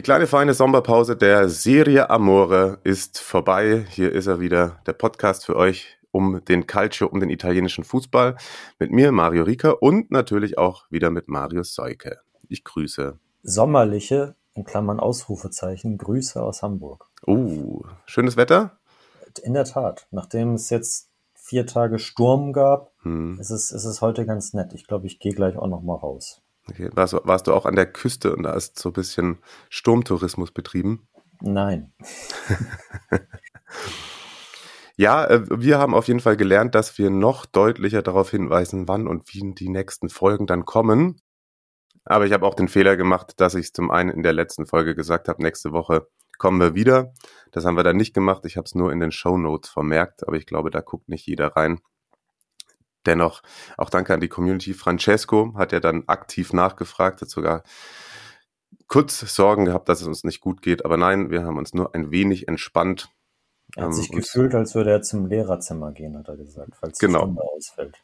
Die kleine feine Sommerpause der Serie Amore ist vorbei. Hier ist er wieder, der Podcast für euch um den Calcio, um den italienischen Fußball. Mit mir, Mario Rica und natürlich auch wieder mit Mario Seuke. Ich grüße. Sommerliche, in Klammern Ausrufezeichen, Grüße aus Hamburg. Uh, schönes Wetter? In der Tat, nachdem es jetzt vier Tage Sturm gab, Hm. ist, es, ist es heute ganz nett. Ich glaube, ich gehe gleich auch noch mal raus. Okay. Warst, du- warst du auch an der Küste und da ist so ein bisschen Sturmtourismus betrieben? Nein, Ja, äh, wir haben auf jeden Fall gelernt, dass wir noch deutlicher darauf hinweisen, wann und wie die nächsten Folgen dann kommen. Aber ich habe auch den Fehler gemacht, dass ich es zum einen in der letzten Folge gesagt habe, nächste Woche kommen wir wieder. Das haben wir dann nicht gemacht. Ich habe es nur in den Show Notes vermerkt, aber ich glaube, da guckt nicht jeder rein. Dennoch, auch danke an die Community. Francesco hat ja dann aktiv nachgefragt, hat sogar kurz Sorgen gehabt, dass es uns nicht gut geht. Aber nein, wir haben uns nur ein wenig entspannt. er hat Ähm, sich gefühlt, als würde er zum Lehrerzimmer gehen, hat er gesagt, falls die Genau. Stunde ausfällt.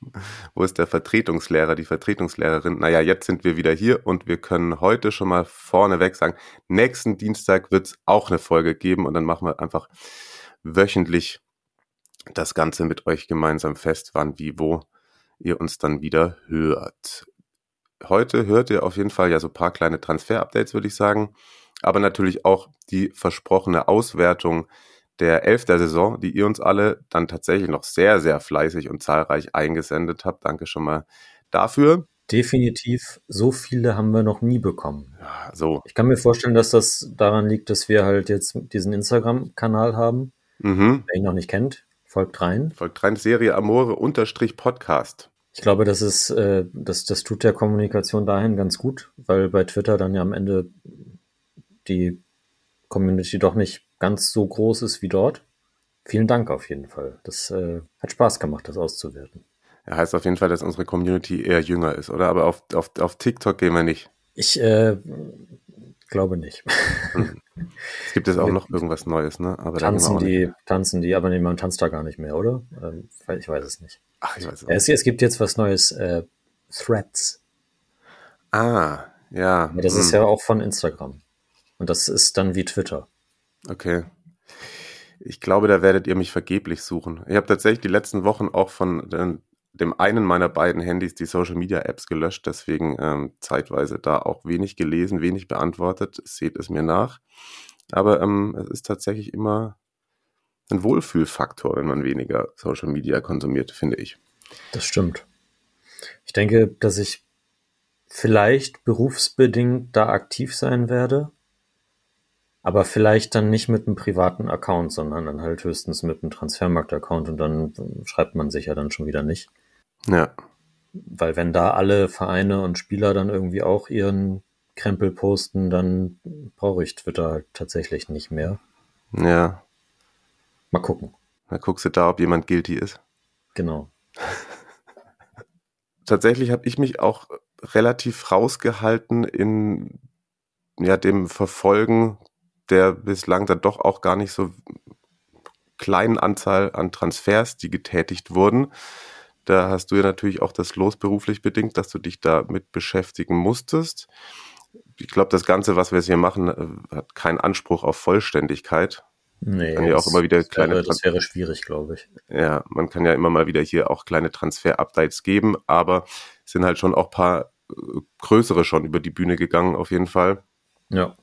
Wo ist der Vertretungslehrer, die Vertretungslehrerin? Naja, jetzt sind wir wieder hier und wir können heute schon mal vorneweg sagen, nächsten Dienstag wird es auch eine Folge geben und dann machen wir einfach wöchentlich das Ganze mit euch gemeinsam fest, wann, wie, wo ihr uns dann wieder hört. Heute hört ihr auf jeden Fall ja so ein paar kleine Transfer-Updates, würde ich sagen, aber natürlich auch die versprochene Auswertung der Elf der Saison, die ihr uns alle dann tatsächlich noch sehr, sehr fleißig und zahlreich eingesendet habt. Danke schon mal dafür. Definitiv, so viele haben wir noch nie bekommen. Ja, so. Ich kann mir vorstellen, dass das daran liegt, dass wir halt jetzt diesen Instagram-Kanal haben. Mhm. Wer ihn noch nicht kennt, folgt rein. Folgt rein Serie Amore unterstrich Podcast. Ich glaube, das ist, äh, das, das tut der Kommunikation dahin ganz gut, weil bei Twitter dann ja am Ende die Community doch nicht ganz so groß ist wie dort. Vielen Dank auf jeden Fall. Das äh, hat Spaß gemacht, das auszuwerten. Ja, heißt auf jeden Fall, dass unsere Community eher jünger ist, oder? Aber auf, auf, auf TikTok gehen wir nicht. Ich äh, glaube nicht. Es gibt jetzt auch noch irgendwas Neues, ne? Aber tanzen die, tanzen die, aber nee, man tanzt da gar nicht mehr, oder? Ähm, ich weiß es nicht. Ach, ich weiß es Es, es gibt jetzt was Neues, äh, Threads. Ah, ja. Das ist hm, ja auch von Instagram. Und das ist dann wie Twitter. Okay. Ich glaube, da werdet ihr mich vergeblich suchen. Ich habe tatsächlich die letzten Wochen auch von dem einen meiner beiden Handys die Social Media Apps gelöscht, deswegen ähm, zeitweise da auch wenig gelesen, wenig beantwortet. Seht es mir nach. Aber ähm, es ist tatsächlich immer ein Wohlfühlfaktor, wenn man weniger Social Media konsumiert, finde ich. Das stimmt. Ich denke, dass ich vielleicht berufsbedingt da aktiv sein werde, aber vielleicht dann nicht mit einem privaten Account, sondern dann halt höchstens mit einem Transfermarkt-Account und dann schreibt man sich ja dann schon wieder nicht. Ja, Weil wenn da alle Vereine und Spieler dann irgendwie auch ihren Krempel posten, dann brauche ich Twitter halt tatsächlich nicht mehr. ja. Mal gucken. Da guckst du da, ob jemand guilty ist. Genau. tatsächlich habe ich mich auch relativ rausgehalten in ja, dem Verfolgen der bislang dann doch auch gar nicht so kleinen Anzahl an Transfers, die getätigt wurden. Da hast du ja natürlich auch das Los beruflich bedingt, dass du dich damit beschäftigen musstest. Ich glaube, das Ganze, was wir jetzt hier machen, äh, hat keinen Anspruch auf Vollständigkeit. Nee, Kann ja auch das- immer wieder kleine wäre, das wäre schwierig, glaube ich. Ja, man kann ja immer mal wieder hier auch kleine Transfer-Updates geben, aber es sind halt schon auch paar äh, größere schon über die Bühne gegangen, auf jeden Fall. Ja.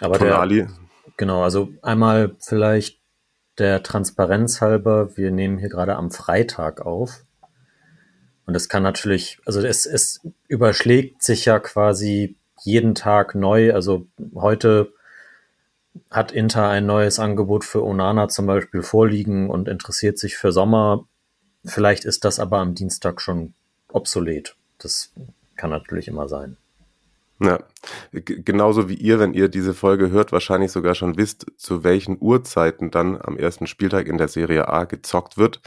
Aber der, Tonali, genau, also einmal vielleicht der Transparenz halber, wir nehmen hier gerade am Freitag auf. Und es kann natürlich, also es, es überschlägt sich ja quasi jeden Tag neu. Also heute hat Inter ein neues Angebot für Onana zum Beispiel vorliegen und interessiert sich für Sommer. Vielleicht ist das aber am Dienstag schon obsolet. Das kann natürlich immer sein. Ja, genauso wie ihr, wenn ihr diese Folge hört, wahrscheinlich sogar schon wisst, zu welchen Uhrzeiten dann am ersten Spieltag in der Serie A gezockt wird.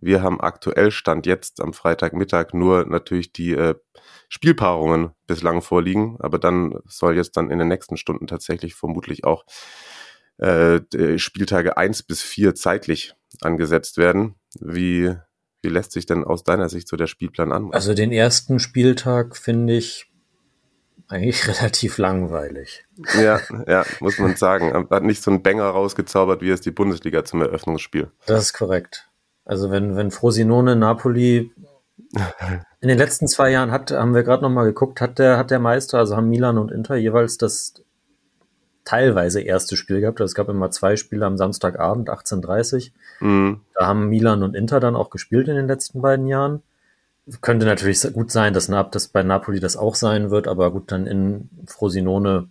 Wir haben aktuell Stand jetzt am Freitagmittag nur natürlich die äh, Spielpaarungen bislang vorliegen, aber dann soll jetzt dann in den nächsten Stunden tatsächlich vermutlich auch äh, Spieltage eins bis vier zeitlich angesetzt werden. Wie, wie lässt sich denn aus deiner Sicht so der Spielplan an? Also den ersten Spieltag finde ich eigentlich relativ langweilig. Ja, ja, muss man sagen. Hat nicht so einen Banger rausgezaubert, wie es die Bundesliga zum Eröffnungsspiel. Das ist korrekt. Also wenn, wenn Frosinone Napoli in den letzten zwei Jahren hat, haben wir gerade noch mal geguckt, hat der, hat der Meister, also haben Milan und Inter jeweils das teilweise erste Spiel gehabt. Also es gab immer zwei Spiele am Samstagabend, 18.30 mhm. Da haben Milan und Inter dann auch gespielt in den letzten beiden Jahren. Könnte natürlich gut sein, dass, dass bei Napoli das auch sein wird, aber gut, dann in Frosinone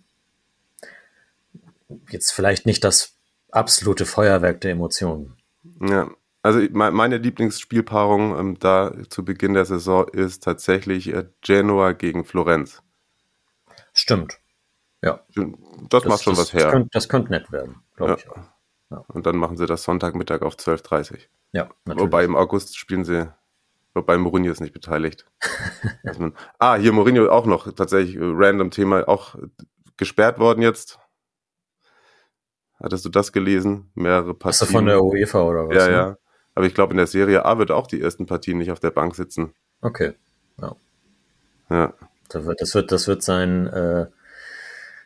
jetzt vielleicht nicht das absolute Feuerwerk der Emotionen. Ja, also meine Lieblingsspielpaarung ähm, da zu Beginn der Saison ist tatsächlich äh, Genoa gegen Florenz. Stimmt. Ja. Das, das macht schon das, was her. Das könnte, das könnte nett werden, glaube ja. ich auch. Ja. Und dann machen sie das Sonntagmittag auf 12.30 Uhr. Ja, natürlich. Wobei im August spielen sie Wobei Mourinho ist nicht beteiligt. man, ah, hier Mourinho auch noch tatsächlich äh, random Thema, auch gesperrt worden jetzt. Hattest du das gelesen? Mehrere Partien. Ist von der UEFA oder was? Ja, ne? ja. Aber ich glaube, in der Serie A wird auch die ersten Partien nicht auf der Bank sitzen. Okay. Ja. Ja. Das wird, das wird, das wird sein, äh,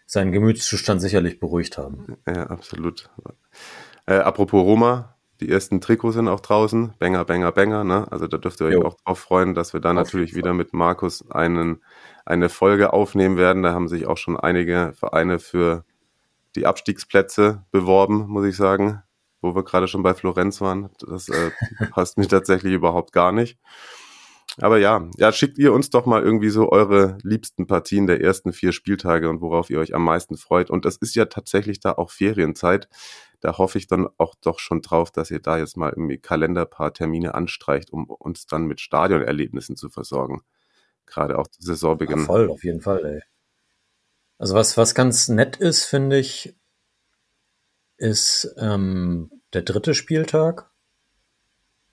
seinen Gemütszustand sicherlich beruhigt haben. Ja, absolut. Äh, apropos Roma, die ersten Trikots sind auch draußen. Banger, Banger, Banger. Ne? Also da dürft ihr euch jo. auch drauf freuen, dass wir da natürlich wieder mit Markus einen, eine Folge aufnehmen werden. Da haben sich auch schon einige Vereine für die Abstiegsplätze beworben, muss ich sagen. Wo wir gerade schon bei Florenz waren. Das äh, passt mir tatsächlich überhaupt gar nicht. Aber ja, ja, schickt ihr uns doch mal irgendwie so eure liebsten Partien der ersten vier Spieltage und worauf ihr euch am meisten freut. Und das ist ja tatsächlich da auch Ferienzeit da hoffe ich dann auch doch schon drauf, dass ihr da jetzt mal im Kalender ein paar Termine anstreicht, um uns dann mit Stadionerlebnissen zu versorgen. Gerade auch Saisonbeginn. Ja, voll, auf jeden Fall, ey. Also was, was ganz nett ist, finde ich, ist ähm, der dritte Spieltag.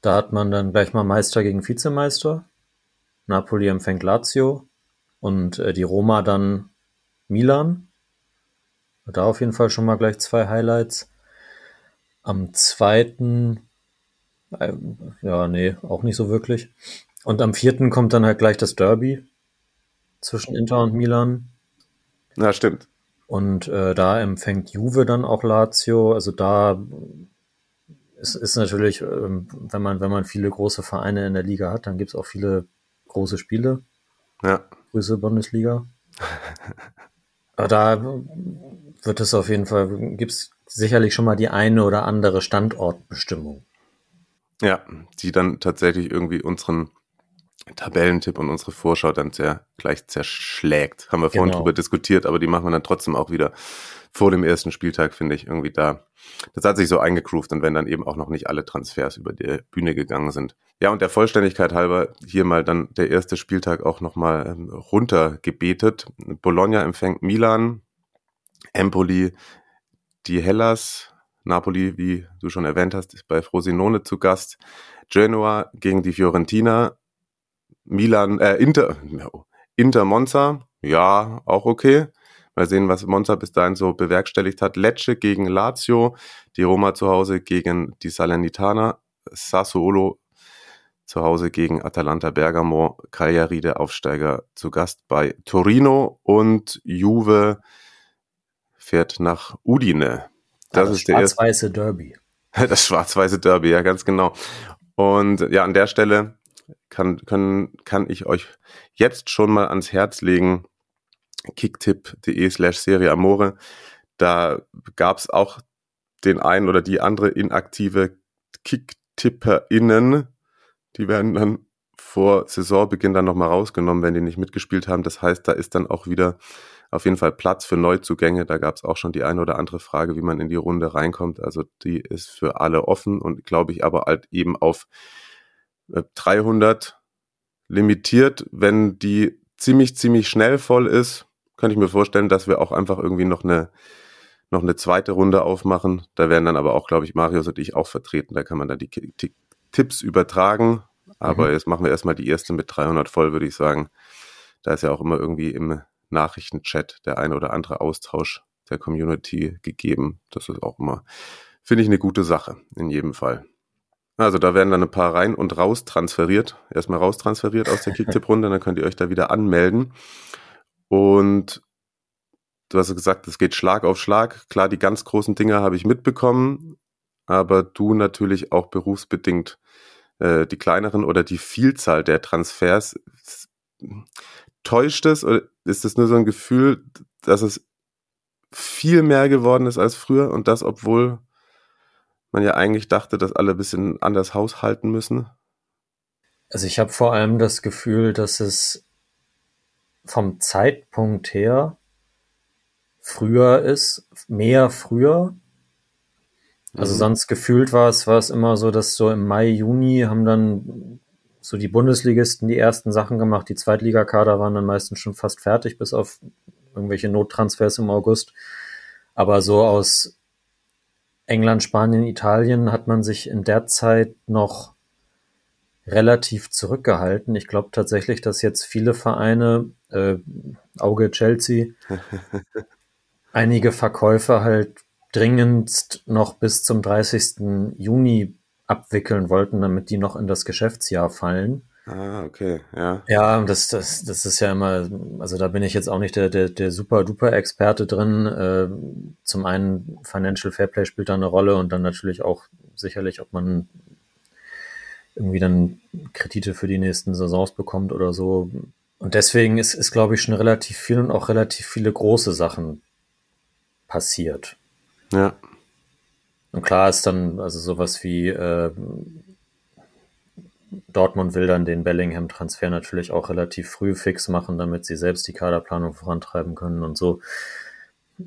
Da hat man dann gleich mal Meister gegen Vizemeister. Napoli empfängt Lazio und äh, die Roma dann Milan. Da auf jeden Fall schon mal gleich zwei Highlights. Am zweiten, äh, ja, nee, auch nicht so wirklich. Und am vierten kommt dann halt gleich das Derby zwischen Inter und Milan. Na, stimmt. Und äh, da empfängt Juve dann auch Lazio. Also da ist, ist natürlich, äh, wenn man, wenn man viele große Vereine in der Liga hat, dann gibt's auch viele große Spiele. Ja. Grüße Bundesliga. Aber da wird es auf jeden Fall, gibt's sicherlich schon mal die eine oder andere Standortbestimmung. Ja, die dann tatsächlich irgendwie unseren Tabellentipp und unsere Vorschau dann sehr gleich zerschlägt. Haben wir vorhin genau. drüber diskutiert, aber die machen wir dann trotzdem auch wieder vor dem ersten Spieltag, finde ich, irgendwie da. Das hat sich so eingegroovt und wenn dann eben auch noch nicht alle Transfers über die Bühne gegangen sind. Ja, und der Vollständigkeit halber hier mal dann der erste Spieltag auch nochmal ähm, runtergebetet. Bologna empfängt Milan, Empoli die Hellas, Napoli, wie du schon erwähnt hast, ist bei Frosinone zu Gast. Genoa gegen die Fiorentina. Milan, äh, Inter, Inter Monza, ja, auch okay. Mal sehen, was Monza bis dahin so bewerkstelligt hat. Lecce gegen Lazio, die Roma zu Hause gegen die Salernitana, Sassuolo zu Hause gegen Atalanta Bergamo, Cagliari der Aufsteiger zu Gast bei Torino und Juve fährt nach Udine. Das, das ist der schwarz-weiße Derby. Das schwarz-weiße Derby, ja, ganz genau. Und ja, an der Stelle kann, können, kann ich euch jetzt schon mal ans Herz legen, kicktipp.de slash Serie Amore. Da gab es auch den einen oder die andere inaktive KicktipperInnen. Die werden dann vor Saisonbeginn dann nochmal rausgenommen, wenn die nicht mitgespielt haben. Das heißt, da ist dann auch wieder auf jeden Fall Platz für Neuzugänge. Da gab es auch schon die eine oder andere Frage, wie man in die Runde reinkommt. Also die ist für alle offen und glaube ich aber halt eben auf 300 äh, limitiert. Wenn die ziemlich, ziemlich schnell voll ist, könnte ich mir vorstellen, dass wir auch einfach irgendwie noch eine, noch eine zweite Runde aufmachen. Da werden dann aber auch, glaube ich, Marius und ich auch vertreten. Da kann man dann die, die Tipps übertragen. Aber mhm. jetzt machen wir erstmal die erste mit 300 voll, würde ich sagen. Da ist ja auch immer irgendwie im Nachrichtenchat der eine oder andere Austausch der Community gegeben. Das ist auch immer, finde ich, eine gute Sache in jedem Fall. Also da werden dann ein paar rein und raus transferiert. Erstmal raus transferiert aus der Kicktipp-Runde, dann könnt ihr euch da wieder anmelden. Und du hast gesagt, es geht Schlag auf Schlag. Klar, die ganz großen Dinge habe ich mitbekommen, aber du natürlich auch berufsbedingt äh, die kleineren oder die Vielzahl der Transfers. Täuscht es oder ist es nur so ein Gefühl, dass es viel mehr geworden ist als früher und das, obwohl man ja eigentlich dachte, dass alle ein bisschen anders haushalten müssen? Also ich habe vor allem das Gefühl, dass es vom Zeitpunkt her früher ist, mehr früher. Also mhm. sonst gefühlt war es, war es immer so, dass so im Mai, Juni haben dann so die Bundesligisten die ersten Sachen gemacht. Die Zweitligakader waren dann meistens schon fast fertig, bis auf irgendwelche Nottransfers im August. Aber so aus England, Spanien, Italien hat man sich in der Zeit noch relativ zurückgehalten. Ich glaube tatsächlich, dass jetzt viele Vereine, äh, Auge Chelsea, einige Verkäufe halt dringendst noch bis zum 30. Juni abwickeln wollten, damit die noch in das Geschäftsjahr fallen. Ah, okay, ja. Ja, das, das, das ist ja immer, also da bin ich jetzt auch nicht der, der, der super duper Experte drin. Äh, zum einen Financial Fairplay spielt da eine Rolle und dann natürlich auch sicherlich, ob man irgendwie dann Kredite für die nächsten Saisons bekommt oder so. Und deswegen ist, ist glaube ich, schon relativ viel und auch relativ viele große Sachen passiert. Ja. Und klar ist dann, also sowas wie äh, Dortmund will dann den Bellingham-Transfer natürlich auch relativ früh fix machen, damit sie selbst die Kaderplanung vorantreiben können und so.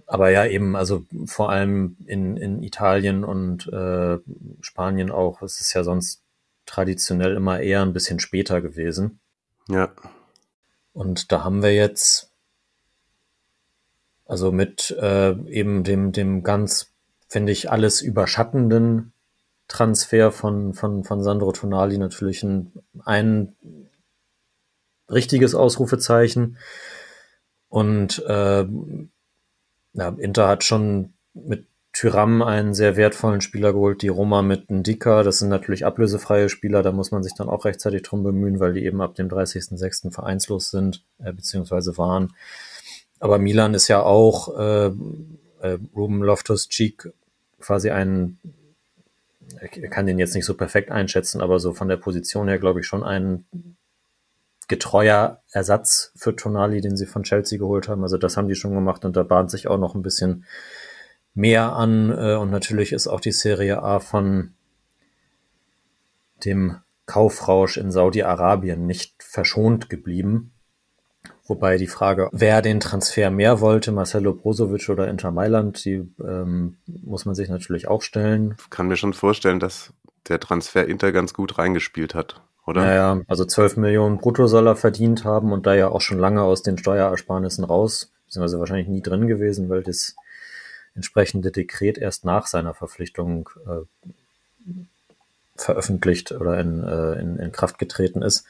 Aber ja, eben, also vor allem in, in Italien und äh, Spanien auch, es ist ja sonst traditionell immer eher ein bisschen später gewesen. Ja. Und da haben wir jetzt, also mit äh, eben dem, dem ganz, finde ich, alles überschattenden Transfer von, von, von Sandro Tonali natürlich ein, ein richtiges Ausrufezeichen. Und äh, ja, Inter hat schon mit Tyram einen sehr wertvollen Spieler geholt, die Roma mit Ndika. Das sind natürlich ablösefreie Spieler, da muss man sich dann auch rechtzeitig drum bemühen, weil die eben ab dem 30.06. vereinslos sind, äh, beziehungsweise waren. Aber Milan ist ja auch äh, äh, Ruben Loftus-Cheek quasi ein ich kann den jetzt nicht so perfekt einschätzen, aber so von der Position her glaube ich schon ein getreuer Ersatz für Tonali, den sie von Chelsea geholt haben. Also das haben die schon gemacht und da bahnt sich auch noch ein bisschen mehr an. Äh, und natürlich ist auch die Serie A von dem Kaufrausch in Saudi-Arabien nicht verschont geblieben. Wobei die Frage, wer den Transfer mehr wollte, Marcelo Brozovic oder Inter Mailand, die ähm, muss man sich natürlich auch stellen. Ich kann mir schon vorstellen, dass der Transfer Inter ganz gut reingespielt hat, oder? Naja, also 12 Millionen brutto soll er verdient haben und da ja auch schon lange aus den Steuerersparnissen raus, beziehungsweise wahrscheinlich nie drin gewesen, weil das entsprechende Dekret erst nach seiner Verpflichtung äh, veröffentlicht oder in, äh, in, in Kraft getreten ist.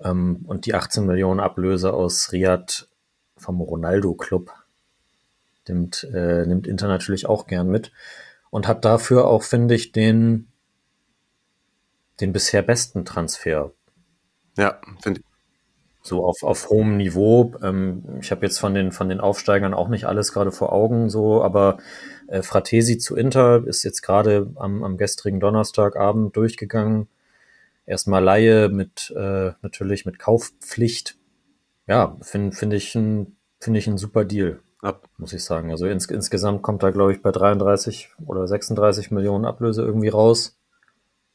Ähm, und die 18 Millionen Ablöse aus Riyadh vom Ronaldo-Club nimmt, äh, nimmt Inter natürlich auch gern mit und hat dafür auch, finde ich, den, den bisher besten Transfer. Ja, finde ich. So auf, auf hohem Niveau. Ähm, ich habe jetzt von den, von den Aufsteigern auch nicht alles gerade vor Augen, so, aber äh, Fratesi zu Inter ist jetzt gerade am, am gestrigen Donnerstagabend durchgegangen erstmal Laie mit äh, natürlich mit Kaufpflicht. Ja, finde find ich ein finde ich ein super Deal, Ab. muss ich sagen. Also ins, insgesamt kommt da glaube ich bei 33 oder 36 Millionen Ablöse irgendwie raus.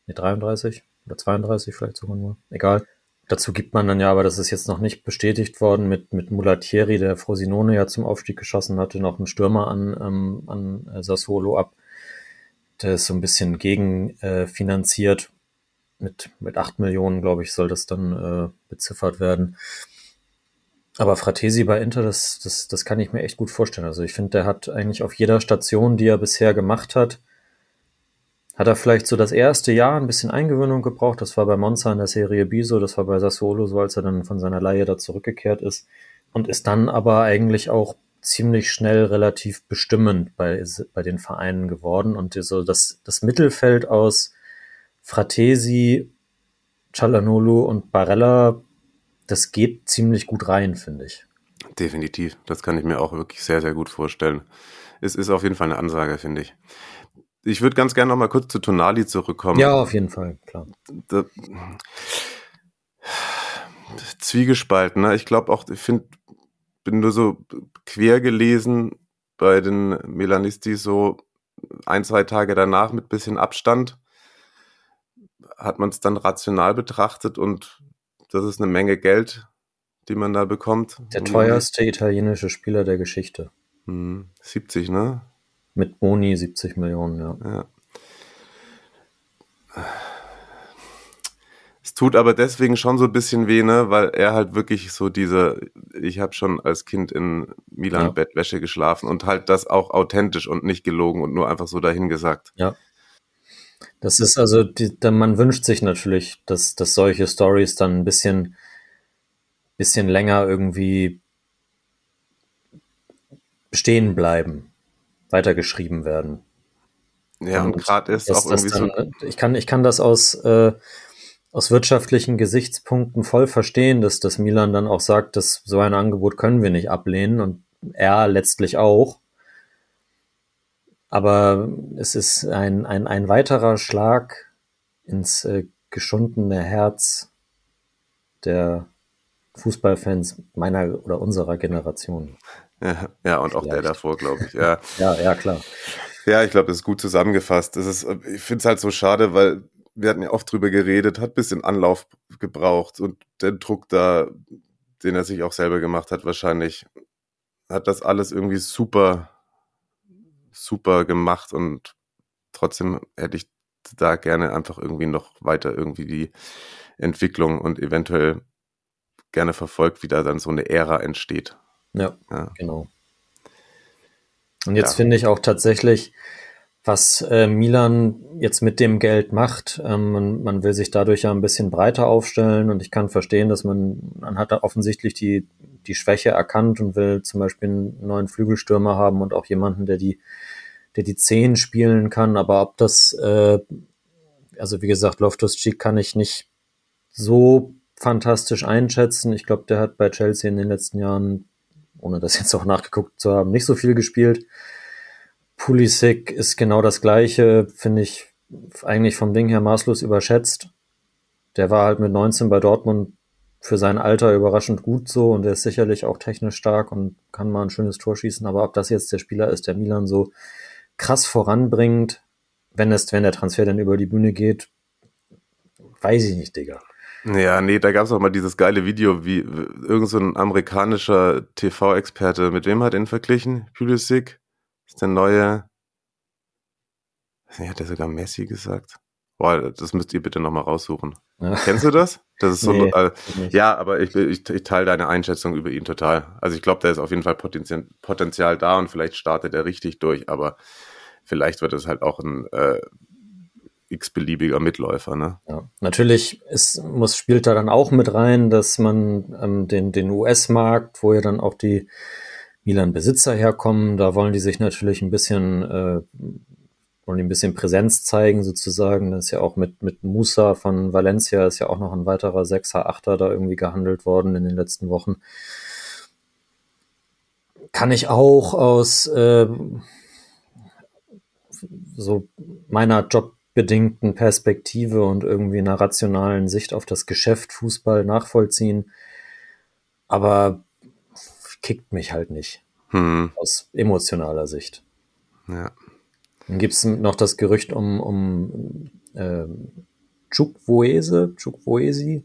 Ne, 33 oder 32 vielleicht sogar nur. Egal. Dazu gibt man dann ja, aber das ist jetzt noch nicht bestätigt worden, mit, mit Mulatieri, der Frosinone ja zum Aufstieg geschossen hatte, noch einen Stürmer an, ähm, an Sassuolo ab. Der ist so ein bisschen gegenfinanziert. Äh, mit, mit acht Millionen, glaube ich, soll das dann äh, beziffert werden. Aber Fratesi bei Inter, das, das, das kann ich mir echt gut vorstellen. Also ich finde, der hat eigentlich auf jeder Station, die er bisher gemacht hat, hat er vielleicht so das erste Jahr ein bisschen Eingewöhnung gebraucht. Das war bei Monza in der Serie B so, das war bei Sassuolo so, als er dann von seiner Leihe da zurückgekehrt ist. Und ist dann aber eigentlich auch ziemlich schnell relativ bestimmend bei, bei den Vereinen geworden. Und so das, das Mittelfeld aus Fratesi, Cialanolu und Barella, das geht ziemlich gut rein, finde ich. Definitiv. Das kann ich mir auch wirklich sehr, sehr gut vorstellen. Es ist auf jeden Fall eine Ansage, finde ich. Ich würde ganz gerne noch mal kurz zu Tonali zurückkommen. Ja, auf jeden Fall, klar. Da, Zwiegespalten, ne? Ich glaube auch, ich finde, bin nur so quer gelesen bei den Melanisti so ein, zwei Tage danach mit bisschen Abstand hat man es dann rational betrachtet und das ist eine Menge Geld, die man da bekommt. Der teuerste italienische Spieler der Geschichte. 70, hm, ne? Mit Boni 70 Millionen, ja. ja. Es tut aber deswegen schon so ein bisschen weh, ne, weil er halt wirklich so diese, ich habe schon als Kind in Milan ja. Bettwäsche geschlafen und halt das auch authentisch und nicht gelogen und nur einfach so dahingesagt. Ja. Das ist also, die, man wünscht sich natürlich, dass, dass solche Stories dann ein bisschen, bisschen länger irgendwie stehen bleiben, weitergeschrieben werden. Ja, und, und gerade ist auch irgendwie dann, so. Ich kann, ich kann das aus, äh, aus wirtschaftlichen Gesichtspunkten voll verstehen, dass das Milan dann auch sagt, dass so ein Angebot können wir nicht ablehnen und er letztlich auch. Aber es ist ein, ein, ein weiterer Schlag ins äh, geschundene Herz der Fußballfans meiner oder unserer Generation. Ja, ja und auch der davor, glaube ich. Ja. ja, ja, klar. Ja, ich glaube, das ist gut zusammengefasst. Das ist, ich finde es halt so schade, weil wir hatten ja oft drüber geredet, hat bisschen Anlauf gebraucht und der Druck da, den er sich auch selber gemacht hat, wahrscheinlich, hat das alles irgendwie super super gemacht und trotzdem hätte ich da gerne einfach irgendwie noch weiter irgendwie die Entwicklung und eventuell gerne verfolgt, wie da dann so eine Ära entsteht. Ja, ja. genau. Und jetzt ja. finde ich auch tatsächlich, was äh, Milan jetzt mit dem Geld macht, ähm, man, man, will sich dadurch ja ein bisschen breiter aufstellen und ich kann verstehen, dass man, man hat da offensichtlich die, die Schwäche erkannt und will zum Beispiel einen neuen Flügelstürmer haben und auch jemanden, der die der die Zehn spielen kann, aber ob das, äh, also wie gesagt, Loftus Cheek kann ich nicht so fantastisch einschätzen. Ich glaube, der hat bei Chelsea in den letzten Jahren, ohne das jetzt auch nachgeguckt zu haben, nicht so viel gespielt. Pulisic ist genau das gleiche, finde ich eigentlich vom Ding her maßlos überschätzt. Der war halt mit 19 bei Dortmund für sein Alter überraschend gut so und er ist sicherlich auch technisch stark und kann mal ein schönes Tor schießen, aber ob das jetzt der Spieler ist, der Milan so krass voranbringt, wenn es, wenn der Transfer dann über die Bühne geht, weiß ich nicht, Digga. Ja, nee, da gab es auch mal dieses geile Video, wie irgend so ein amerikanischer TV-Experte, mit wem hat ihn verglichen? Pulisic? Ist der neue, hat er sogar Messi gesagt? Boah, das müsst ihr bitte nochmal raussuchen. Ja. Kennst du das? Das ist so, nee, äh, ja, aber ich, ich, ich teile deine Einschätzung über ihn total. Also ich glaube, da ist auf jeden Fall Potenzial, Potenzial da und vielleicht startet er richtig durch, aber vielleicht wird es halt auch ein äh, x-beliebiger Mitläufer. Ne? Ja, natürlich ist, muss, spielt da dann auch mit rein, dass man ähm, den, den US-Markt, wo ja dann auch die Milan-Besitzer herkommen, da wollen die sich natürlich ein bisschen äh, wollen ein bisschen Präsenz zeigen sozusagen. Das ist ja auch mit, mit Musa von Valencia ist ja auch noch ein weiterer Sechser, Achter da irgendwie gehandelt worden in den letzten Wochen. Kann ich auch aus äh, so meiner jobbedingten Perspektive und irgendwie einer rationalen Sicht auf das Geschäft Fußball nachvollziehen. Aber kickt mich halt nicht. Hm. Aus emotionaler Sicht. Ja. Dann gibt es noch das Gerücht um, um äh, Chukwueze, Chukwuezi.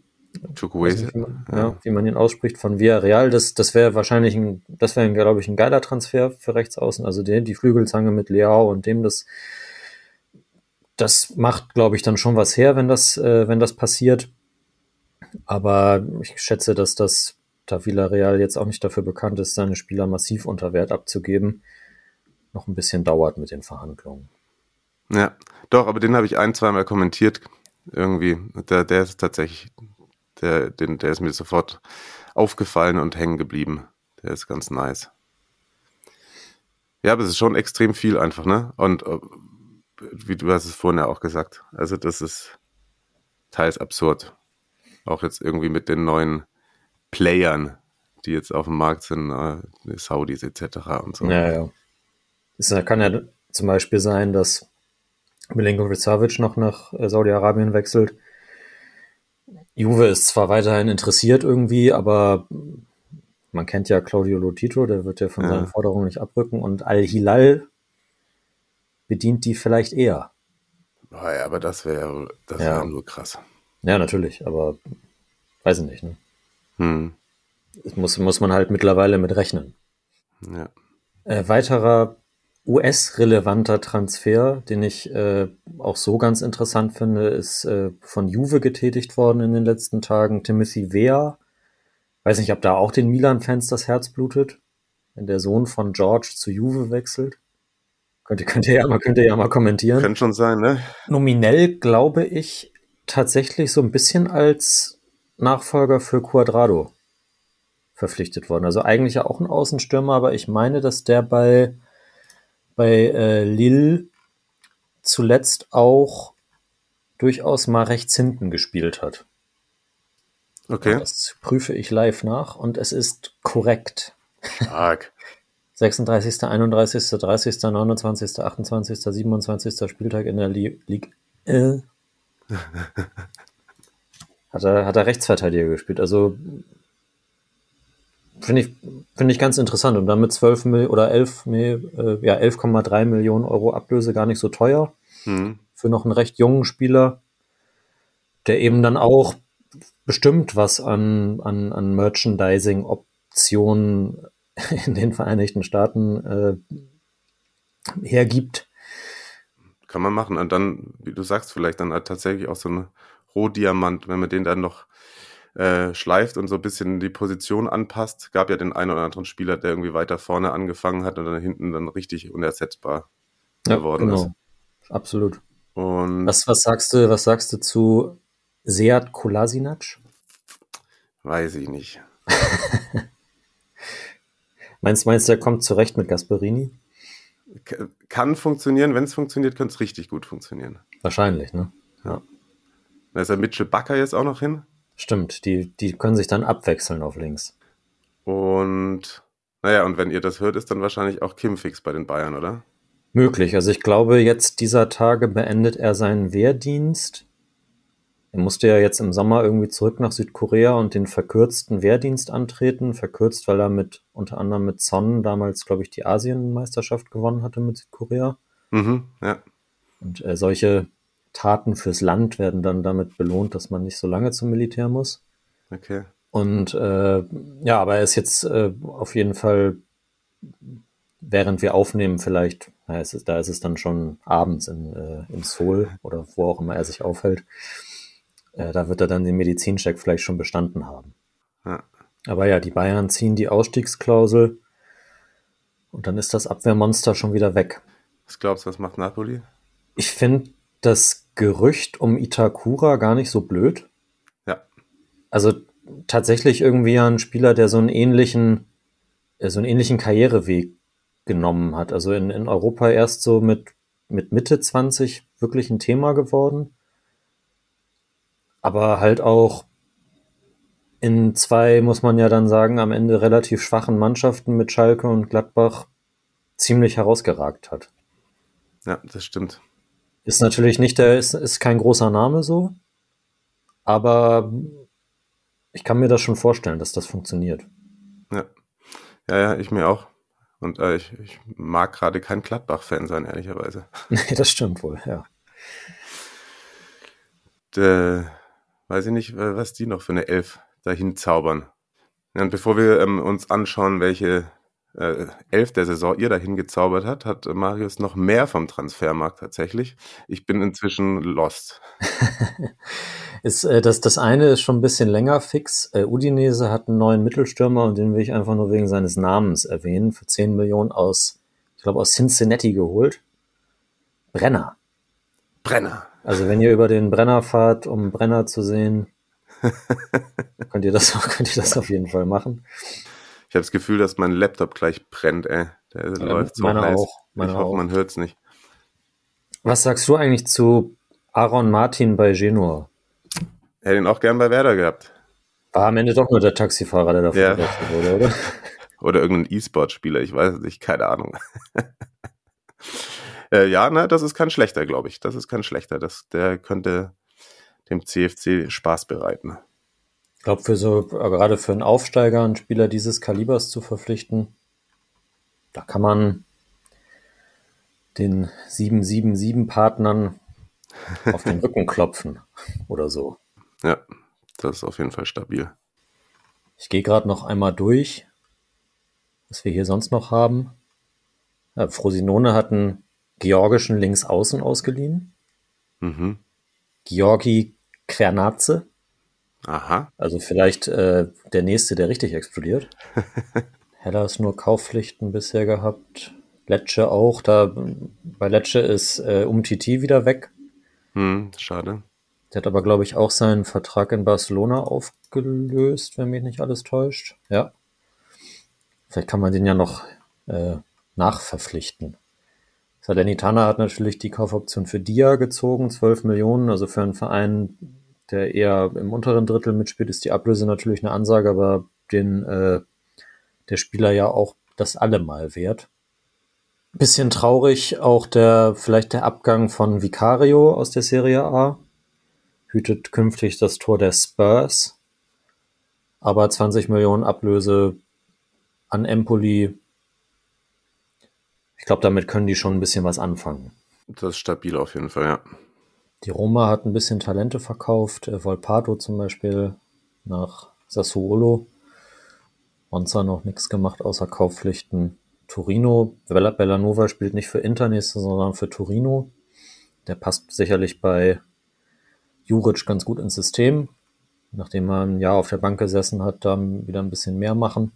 Chukwueze. Wie man, ja. ja. wie man ihn ausspricht, von Villarreal. Das, das wäre wahrscheinlich ein, das wäre, glaube ich, ein geiler Transfer für Rechtsaußen. Also die, die Flügelzange mit Leao und dem, das, das macht, glaube ich, dann schon was her, wenn das, äh, wenn das passiert. Aber ich schätze, dass das da Villarreal jetzt auch nicht dafür bekannt ist, seine Spieler massiv unter Wert abzugeben, noch ein bisschen dauert mit den Verhandlungen. Ja, doch, aber den habe ich ein, zweimal kommentiert. Irgendwie, der, der ist tatsächlich, der, den, der ist mir sofort aufgefallen und hängen geblieben. Der ist ganz nice. Ja, aber es ist schon extrem viel einfach, ne? Und äh, wie du hast es vorhin ja auch gesagt, also das ist teils absurd. Auch jetzt irgendwie mit den neuen Playern, die jetzt auf dem Markt sind, äh, Saudis etc. und so. Ja, ja. Es kann ja zum Beispiel sein, dass Milenkovic Savic noch nach äh, Saudi-Arabien wechselt. Juve ist zwar weiterhin interessiert irgendwie, aber man kennt ja Claudio Lotito, der wird ja von ja. seinen Forderungen nicht abrücken und Al-Hilal bedient die vielleicht eher. Oh ja, aber das wäre das ja. wär nur krass. Ja, natürlich, aber weiß ich nicht. Ne? Hm. Das muss, muss man halt mittlerweile mit rechnen. Ja. Äh, weiterer US-relevanter Transfer, den ich äh, auch so ganz interessant finde, ist äh, von Juve getätigt worden in den letzten Tagen. Timothy Weah. Weiß nicht, ob da auch den Milan-Fans das Herz blutet, wenn der Sohn von George zu Juve wechselt. Könnt ihr, könnt ihr, ja, mal, könnt ihr ja mal kommentieren. Könnte schon sein, ne? Nominell glaube ich tatsächlich so ein bisschen als Nachfolger für Quadrado verpflichtet worden. Also eigentlich ja auch ein Außenstürmer, aber ich meine, dass der bei bei äh, Lille zuletzt auch durchaus mal rechts hinten gespielt hat. Okay. Das prüfe ich live nach und es ist korrekt. Stark. 36., 31., 30., 29., 28., 27. Spieltag in der Liga. Äh. hat, er, hat er Rechtsverteidiger gespielt. Also Finde ich, finde ich ganz interessant. Und damit 12 Mil oder 11, äh, ja, 11,3 Millionen Euro Ablöse gar nicht so teuer. Mhm. Für noch einen recht jungen Spieler, der eben dann auch bestimmt was an, an, an Merchandising-Optionen in den Vereinigten Staaten äh, hergibt. Kann man machen. Und dann, wie du sagst, vielleicht dann halt tatsächlich auch so ein Rohdiamant, wenn man den dann noch äh, schleift und so ein bisschen die Position anpasst. Gab ja den einen oder anderen Spieler, der irgendwie weiter vorne angefangen hat und dann hinten dann richtig unersetzbar ja, geworden genau. ist. Absolut. Und was, was sagst du, was sagst du zu Seat Kolasinac? Weiß ich nicht. meinst, meinst du, er kommt zurecht mit Gasperini? Kann funktionieren, wenn es funktioniert, könnte es richtig gut funktionieren. Wahrscheinlich, ne? Ja. Da ist ja Mitchell Bakker jetzt auch noch hin. Stimmt, die, die können sich dann abwechseln auf links. Und naja, und wenn ihr das hört, ist dann wahrscheinlich auch Kim fix bei den Bayern, oder? Möglich. Also ich glaube, jetzt dieser Tage beendet er seinen Wehrdienst. Er musste ja jetzt im Sommer irgendwie zurück nach Südkorea und den verkürzten Wehrdienst antreten. Verkürzt, weil er mit unter anderem mit Son damals, glaube ich, die Asienmeisterschaft gewonnen hatte mit Südkorea. Mhm, ja. Und äh, solche Taten fürs Land werden dann damit belohnt, dass man nicht so lange zum Militär muss. Okay. Und äh, ja, aber er ist jetzt äh, auf jeden Fall, während wir aufnehmen, vielleicht, na, ist, da ist es dann schon abends in, äh, in Seoul oder wo auch immer er sich aufhält. Äh, da wird er dann den Medizincheck vielleicht schon bestanden haben. Ja. Aber ja, die Bayern ziehen die Ausstiegsklausel und dann ist das Abwehrmonster schon wieder weg. Was glaubst du, was macht Napoli? Ich finde, das Gerücht um Itakura gar nicht so blöd. Ja. Also tatsächlich irgendwie ein Spieler, der so einen ähnlichen, äh, so einen ähnlichen Karriereweg genommen hat. Also in, in Europa erst so mit, mit Mitte 20 wirklich ein Thema geworden. Aber halt auch in zwei, muss man ja dann sagen, am Ende relativ schwachen Mannschaften mit Schalke und Gladbach ziemlich herausgeragt hat. Ja, das stimmt. Ist natürlich nicht der, ist, ist kein großer Name so, aber ich kann mir das schon vorstellen, dass das funktioniert. Ja, ja, ja ich mir auch. Und äh, ich, ich mag gerade kein Gladbach-Fan sein, ehrlicherweise. Nee, das stimmt wohl, ja. De, weiß ich nicht, was die noch für eine Elf dahin zaubern. Und bevor wir ähm, uns anschauen, welche äh, elf der Saison ihr dahin gezaubert hat, hat Marius noch mehr vom Transfermarkt tatsächlich. Ich bin inzwischen lost. ist, äh, das, das eine ist schon ein bisschen länger fix. Äh, Udinese hat einen neuen Mittelstürmer und den will ich einfach nur wegen seines Namens erwähnen. Für 10 Millionen aus, ich glaube, aus Cincinnati geholt. Brenner. Brenner. Also wenn ihr über den Brenner fahrt, um Brenner zu sehen, könnt ihr das, könnt ihr das auf jeden Fall machen. Ich habe das Gefühl, dass mein Laptop gleich brennt, ey. Der ja, läuft so meine heiß. Auch, meine ich hoffe, auch. man hört's nicht. Was sagst du eigentlich zu Aaron Martin bei Genua? Hätte ihn auch gern bei Werder gehabt. War am Ende doch nur der Taxifahrer, der da Ja. wurde, oder? Oder irgendein E-Sport-Spieler, ich weiß es nicht, keine Ahnung. Äh, ja, ne, das ist kein schlechter, glaube ich. Das ist kein schlechter. Das, der könnte dem CFC Spaß bereiten. Ich glaube, für so, äh, gerade für einen Aufsteiger, einen Spieler dieses Kalibers zu verpflichten, da kann man den 777-Partnern auf den Rücken klopfen oder so. Ja, das ist auf jeden Fall stabil. Ich gehe gerade noch einmal durch, was wir hier sonst noch haben. Ja, Frosinone hat einen georgischen Linksaußen ausgeliehen. Mhm. Georgi Kvernatze. Aha. Also vielleicht äh, der nächste, der richtig explodiert. Hellas nur Kaufpflichten bisher gehabt. Lecce auch. Da bei Lecce ist äh, Umtiti wieder weg. Hm, schade. Der hat aber, glaube ich, auch seinen Vertrag in Barcelona aufgelöst, wenn mich nicht alles täuscht. Ja. Vielleicht kann man den ja noch äh, nachverpflichten. Salernitana hat natürlich die Kaufoption für Dia gezogen, 12 Millionen. Also für einen Verein, der eher im unteren Drittel mitspielt, ist die Ablöse natürlich eine Ansage, aber den äh, der Spieler ja auch das allemal wert. Bisschen traurig auch der vielleicht der Abgang von Vicario aus der Serie A. Hütet künftig das Tor der Spurs. Aber 20 Millionen Ablöse an Empoli. Ich glaube, damit können die schon ein bisschen was anfangen. Das ist stabil auf jeden Fall, ja. Die Roma hat ein bisschen Talente verkauft. Äh, Volpato zum Beispiel nach Sassuolo. Monza noch nichts gemacht außer Kaufpflichten. Torino, Bella- Bellanova spielt nicht für Inter nächste, sondern für Torino. Der passt sicherlich bei Juric ganz gut ins System. Nachdem er ein Jahr auf der Bank gesessen hat, da wieder ein bisschen mehr machen.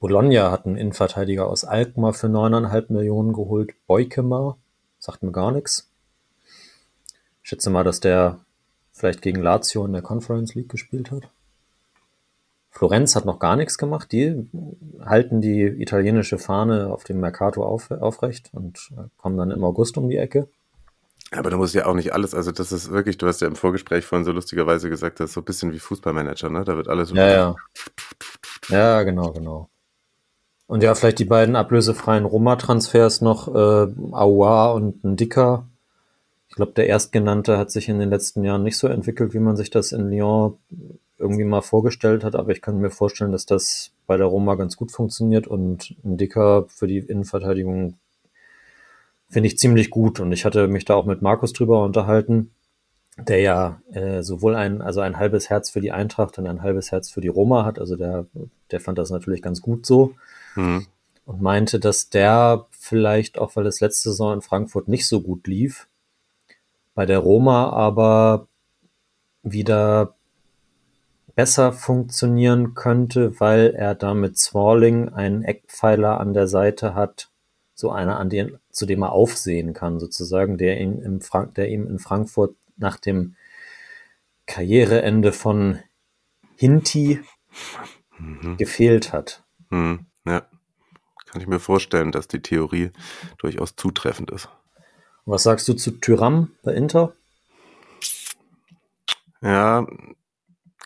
Bologna hat einen Innenverteidiger aus Alkmaar für 9,5 Millionen geholt. Beukema, sagt mir gar nichts. Ich schätze mal, dass der vielleicht gegen Lazio in der Conference League gespielt hat. Florenz hat noch gar nichts gemacht. Die halten die italienische Fahne auf dem Mercato auf, aufrecht und äh, kommen dann im August um die Ecke. Aber du musst ja auch nicht alles, also das ist wirklich, du hast ja im Vorgespräch vorhin so lustigerweise gesagt, das ist so ein bisschen wie Fußballmanager, ne? Da wird alles Ja, ja. Ja, genau, genau. Und ja, vielleicht die beiden ablösefreien Roma-Transfers noch, äh, Aouar und ein Dicker. Ich glaube, der Erstgenannte hat sich in den letzten Jahren nicht so entwickelt, wie man sich das in Lyon irgendwie mal vorgestellt hat, aber ich kann mir vorstellen, dass das bei der Roma ganz gut funktioniert. Und ein Dicker für die Innenverteidigung finde ich ziemlich gut. Und ich hatte mich da auch mit Markus drüber unterhalten, der ja äh, sowohl ein, also ein halbes Herz für die Eintracht und ein halbes Herz für die Roma hat, also der, der fand das natürlich ganz gut so Mhm. und meinte, dass der vielleicht auch, weil es letzte Saison in Frankfurt nicht so gut lief, bei der Roma aber wieder besser funktionieren könnte, weil er da mit Smalling einen Eckpfeiler an der Seite hat, so einer, an den, zu dem er aufsehen kann, sozusagen, der ihn im Frank der ihm in Frankfurt nach dem Karriereende von Hinti gefehlt hat. Mhm. Ja. Kann ich mir vorstellen, dass die Theorie durchaus zutreffend ist. Was sagst du zu Tyram bei Inter? Ja,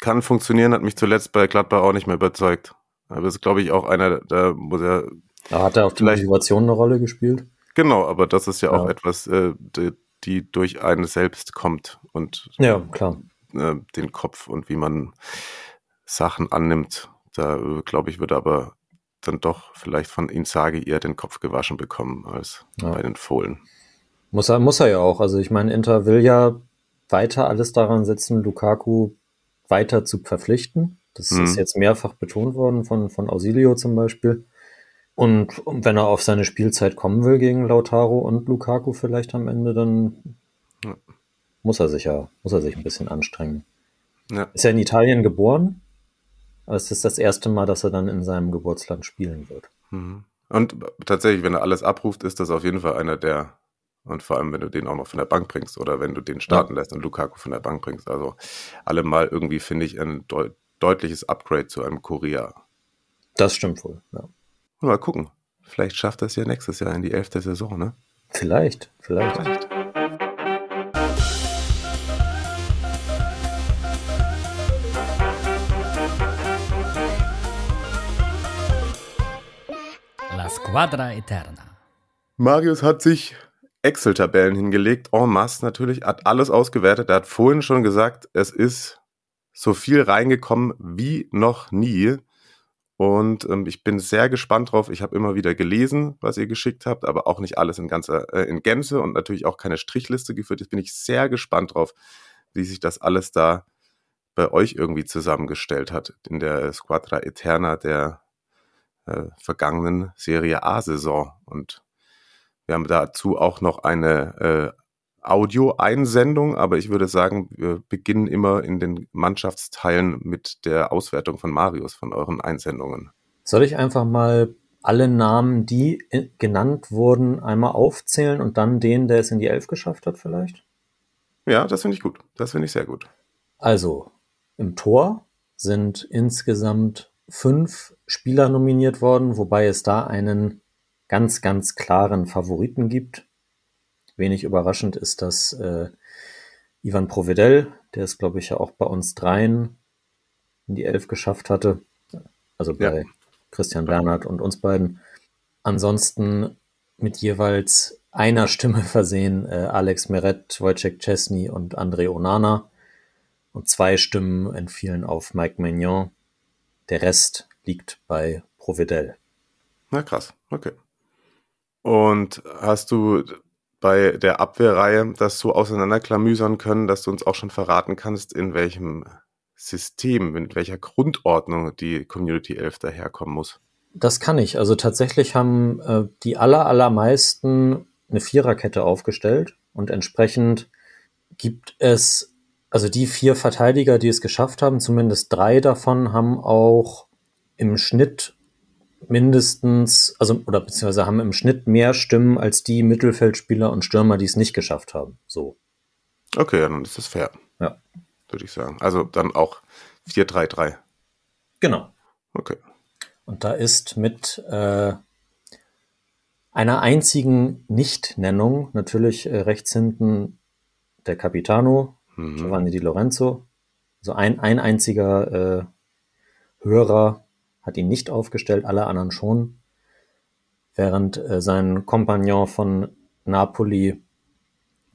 kann funktionieren, hat mich zuletzt bei Gladbach auch nicht mehr überzeugt. Aber das ist, glaube ich, auch einer, da muss er, Da hat er auf die Motivation eine Rolle gespielt. genau, aber das ist ja auch Ja. etwas, äh, die, die durch einen selbst kommt und Ja, klar. äh, den Kopf und wie man Sachen annimmt. Da, äh, glaube ich, würde aber dann doch vielleicht von Inzaghi eher den Kopf gewaschen bekommen als Ja. bei den Fohlen. Muss er, muss er ja auch. Also ich meine, Inter will ja weiter alles daran setzen, Lukaku weiter zu verpflichten. Das mhm. ist jetzt mehrfach betont worden von, von Ausilio zum Beispiel. Und wenn er auf seine Spielzeit kommen will gegen Lautaro und Lukaku vielleicht am Ende, dann ja. muss er sich ja, muss er sich ein bisschen anstrengen. Ja. Ist er in Italien geboren? Aber es ist das erste Mal, dass er dann in seinem Geburtsland spielen wird. Mhm. Und tatsächlich, wenn er alles abruft, ist das auf jeden Fall einer der, und vor allem, wenn du den auch noch von der Bank bringst oder wenn du den starten ja. lässt und Lukaku von der Bank bringst. Also allemal irgendwie finde ich ein deut deutliches Upgrade zu einem Korea. Das stimmt wohl, ja. Mal gucken. Vielleicht schafft er es ja nächstes Jahr in die elfte Saison, ne? Vielleicht, vielleicht. vielleicht. La Squadra Eterna. Marius hat sich Excel-Tabellen hingelegt, en masse natürlich, hat alles ausgewertet. Er hat vorhin schon gesagt, es ist so viel reingekommen wie noch nie. Und ähm, ich bin sehr gespannt drauf. Ich habe immer wieder gelesen, was ihr geschickt habt, aber auch nicht alles in, ganzer, äh, in Gänze und natürlich auch keine Strichliste geführt. Jetzt bin ich sehr gespannt drauf, wie sich das alles da bei euch irgendwie zusammengestellt hat in der Squadra Eterna der äh, vergangenen Serie A-Saison. Und wir haben dazu auch noch eine äh, Audio-Einsendung, aber ich würde sagen, wir beginnen immer in den Mannschaftsteilen mit der Auswertung von Marius, von euren Einsendungen. Soll ich einfach mal alle Namen, die genannt wurden, einmal aufzählen und dann den, der es in die Elf geschafft hat, vielleicht? Ja, das finde ich gut. Das finde ich sehr gut. Also, im Tor sind insgesamt fünf Spieler nominiert worden, wobei es da einen ganz, ganz klaren Favoriten gibt. Wenig überraschend ist das äh, Ivan Provedel, der es, glaube ich, ja auch bei uns dreien in die Elf geschafft hatte. Also bei ja. Christian Bernhard und uns beiden. Ansonsten mit jeweils einer Stimme versehen äh, Alex Meret, Wojciech Chesney und André Onana. Und zwei Stimmen entfielen auf Mike Magnon. Der Rest liegt bei Provedel. Na krass, okay. Und hast du bei der Abwehrreihe das so auseinanderklamüsern können, dass du uns auch schon verraten kannst, in welchem System, in welcher Grundordnung die Community 11 daherkommen muss? Das kann ich. Also tatsächlich haben äh, die aller, allermeisten eine Viererkette aufgestellt und entsprechend gibt es, also die vier Verteidiger, die es geschafft haben, zumindest drei davon haben auch im Schnitt mindestens, also oder beziehungsweise haben im Schnitt mehr Stimmen als die Mittelfeldspieler und Stürmer, die es nicht geschafft haben. So. Okay, dann ist das fair. Ja. Würde ich sagen. Also dann auch 4-3-3. Genau. Okay. Und da ist mit äh, einer einzigen Nicht-Nennung natürlich äh, rechts hinten der Capitano, mhm. Giovanni Di Lorenzo. Also ein, ein einziger äh, Hörer hat ihn nicht aufgestellt, alle anderen schon. Während äh, sein Kompagnon von Napoli,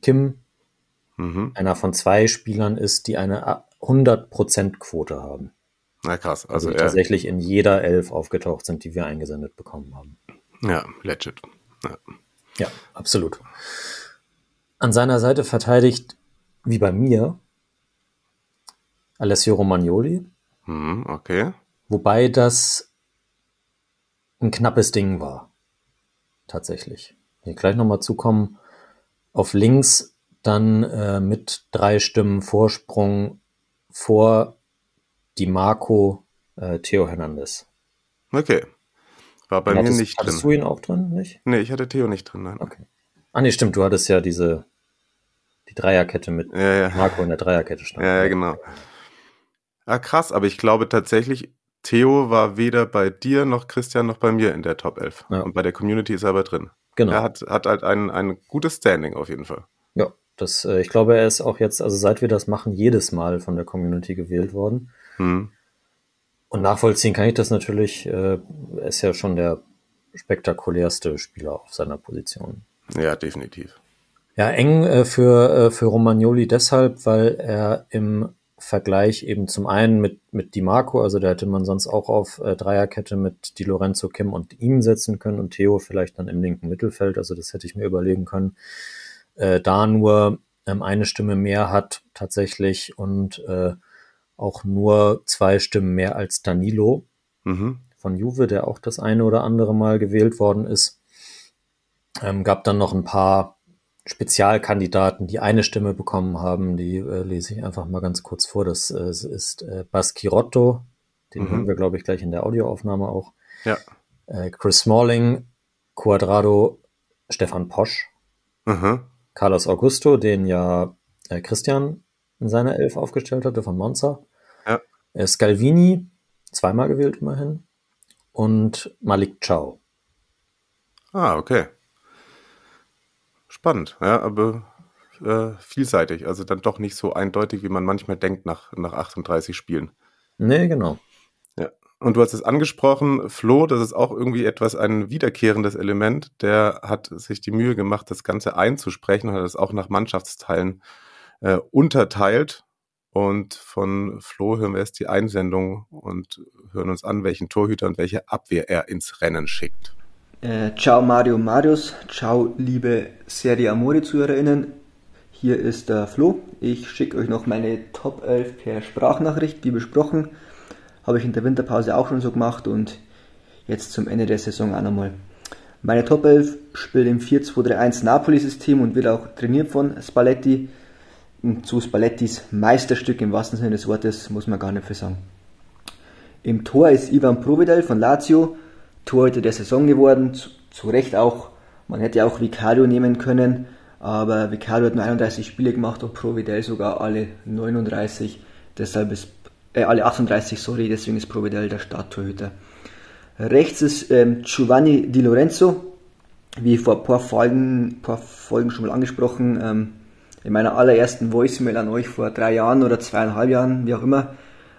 Kim, mhm. einer von zwei Spielern ist, die eine 100% Quote haben. Na krass. Also, also tatsächlich in jeder Elf aufgetaucht sind, die wir eingesendet bekommen haben. Ja, legit. Ja, ja absolut. An seiner Seite verteidigt, wie bei mir, Alessio Romagnoli. Mhm, okay. Wobei das ein knappes Ding war. Tatsächlich. Hier gleich nochmal zukommen. Auf links dann äh, mit drei Stimmen Vorsprung vor die Marco äh, Theo Hernandez. Okay. War bei hattest, mir nicht hattest drin. Hattest du ihn auch drin, nicht? Nee, ich hatte Theo nicht drin, nein. Okay. Ah, nee, stimmt, du hattest ja diese, die Dreierkette mit ja, ja. Marco in der Dreierkette stand. Ja, ja, genau. Ah, krass, aber ich glaube tatsächlich, Theo war weder bei dir noch Christian noch bei mir in der Top 11. Ja. Und bei der Community ist er aber drin. Genau. Er hat, hat halt ein, ein gutes Standing auf jeden Fall. Ja, das, äh, ich glaube, er ist auch jetzt, also seit wir das machen, jedes Mal von der Community gewählt worden. Hm. Und nachvollziehen kann ich das natürlich. Äh, er ist ja schon der spektakulärste Spieler auf seiner Position. Ja, definitiv. Ja, eng äh, für, äh, für Romagnoli deshalb, weil er im Vergleich eben zum einen mit, mit Di Marco, also da hätte man sonst auch auf äh, Dreierkette mit Di Lorenzo, Kim und ihm setzen können und Theo vielleicht dann im linken Mittelfeld, also das hätte ich mir überlegen können. Äh, da nur ähm, eine Stimme mehr hat tatsächlich und äh, auch nur zwei Stimmen mehr als Danilo Mhm. von Juve, der auch das eine oder andere Mal gewählt worden ist. Ähm, gab dann noch ein paar Spezialkandidaten, die eine Stimme bekommen haben. Die äh, lese ich einfach mal ganz kurz vor. Das äh, ist äh, Baschirotto, den Mhm. hören wir, glaube ich, gleich in der Audioaufnahme auch. Ja. Äh, Chris Smalling, Quadrado, Stefan Posch, Mhm. Carlos Augusto, den ja äh, Christian in seiner Elf aufgestellt hatte von Monza. Ja. Äh, Scalvini, zweimal gewählt immerhin. Und Malik Chow. Ah, okay. Spannend, ja, aber äh, vielseitig. Also dann doch nicht so eindeutig, wie man manchmal denkt nach, nach 38 Spielen. Nee, genau. Ja. Und du hast es angesprochen, Flo, das ist auch irgendwie etwas ein wiederkehrendes Element. Der hat sich die Mühe gemacht, das Ganze einzusprechen und hat es auch nach Mannschaftsteilen äh, unterteilt. Und von Flo hören wir jetzt die Einsendung und hören uns an, welchen Torhüter und welche Abwehr er ins Rennen schickt. Äh, ciao Mario Marius, ciao liebe Serie Amore ZuhörerInnen. Hier ist der Flo. Ich schicke euch noch meine Top 11 per Sprachnachricht, wie besprochen. Habe ich in der Winterpause auch schon so gemacht und jetzt zum Ende der Saison auch nochmal. Meine Top 11 spielt im 4-2-3-1 Napoli-System und wird auch trainiert von Spalletti. Und zu Spallettis Meisterstück im wahrsten Sinne des Wortes muss man gar nicht viel sagen. Im Tor ist Ivan Provedel von Lazio, Torhüter der Saison geworden, zu, zu Recht auch. Man hätte auch Vicario nehmen können, aber Vicario hat nur 31 Spiele gemacht und Provedel sogar alle 39, deshalb ist, äh, alle 38, sorry, deswegen ist Provedel der Starttorhüter. Rechts ist ähm, Giovanni Di Lorenzo, wie vor ein paar Folgen, paar Folgen schon mal angesprochen, ähm, in meiner allerersten Voicemail an euch vor drei Jahren oder zweieinhalb Jahren, wie auch immer,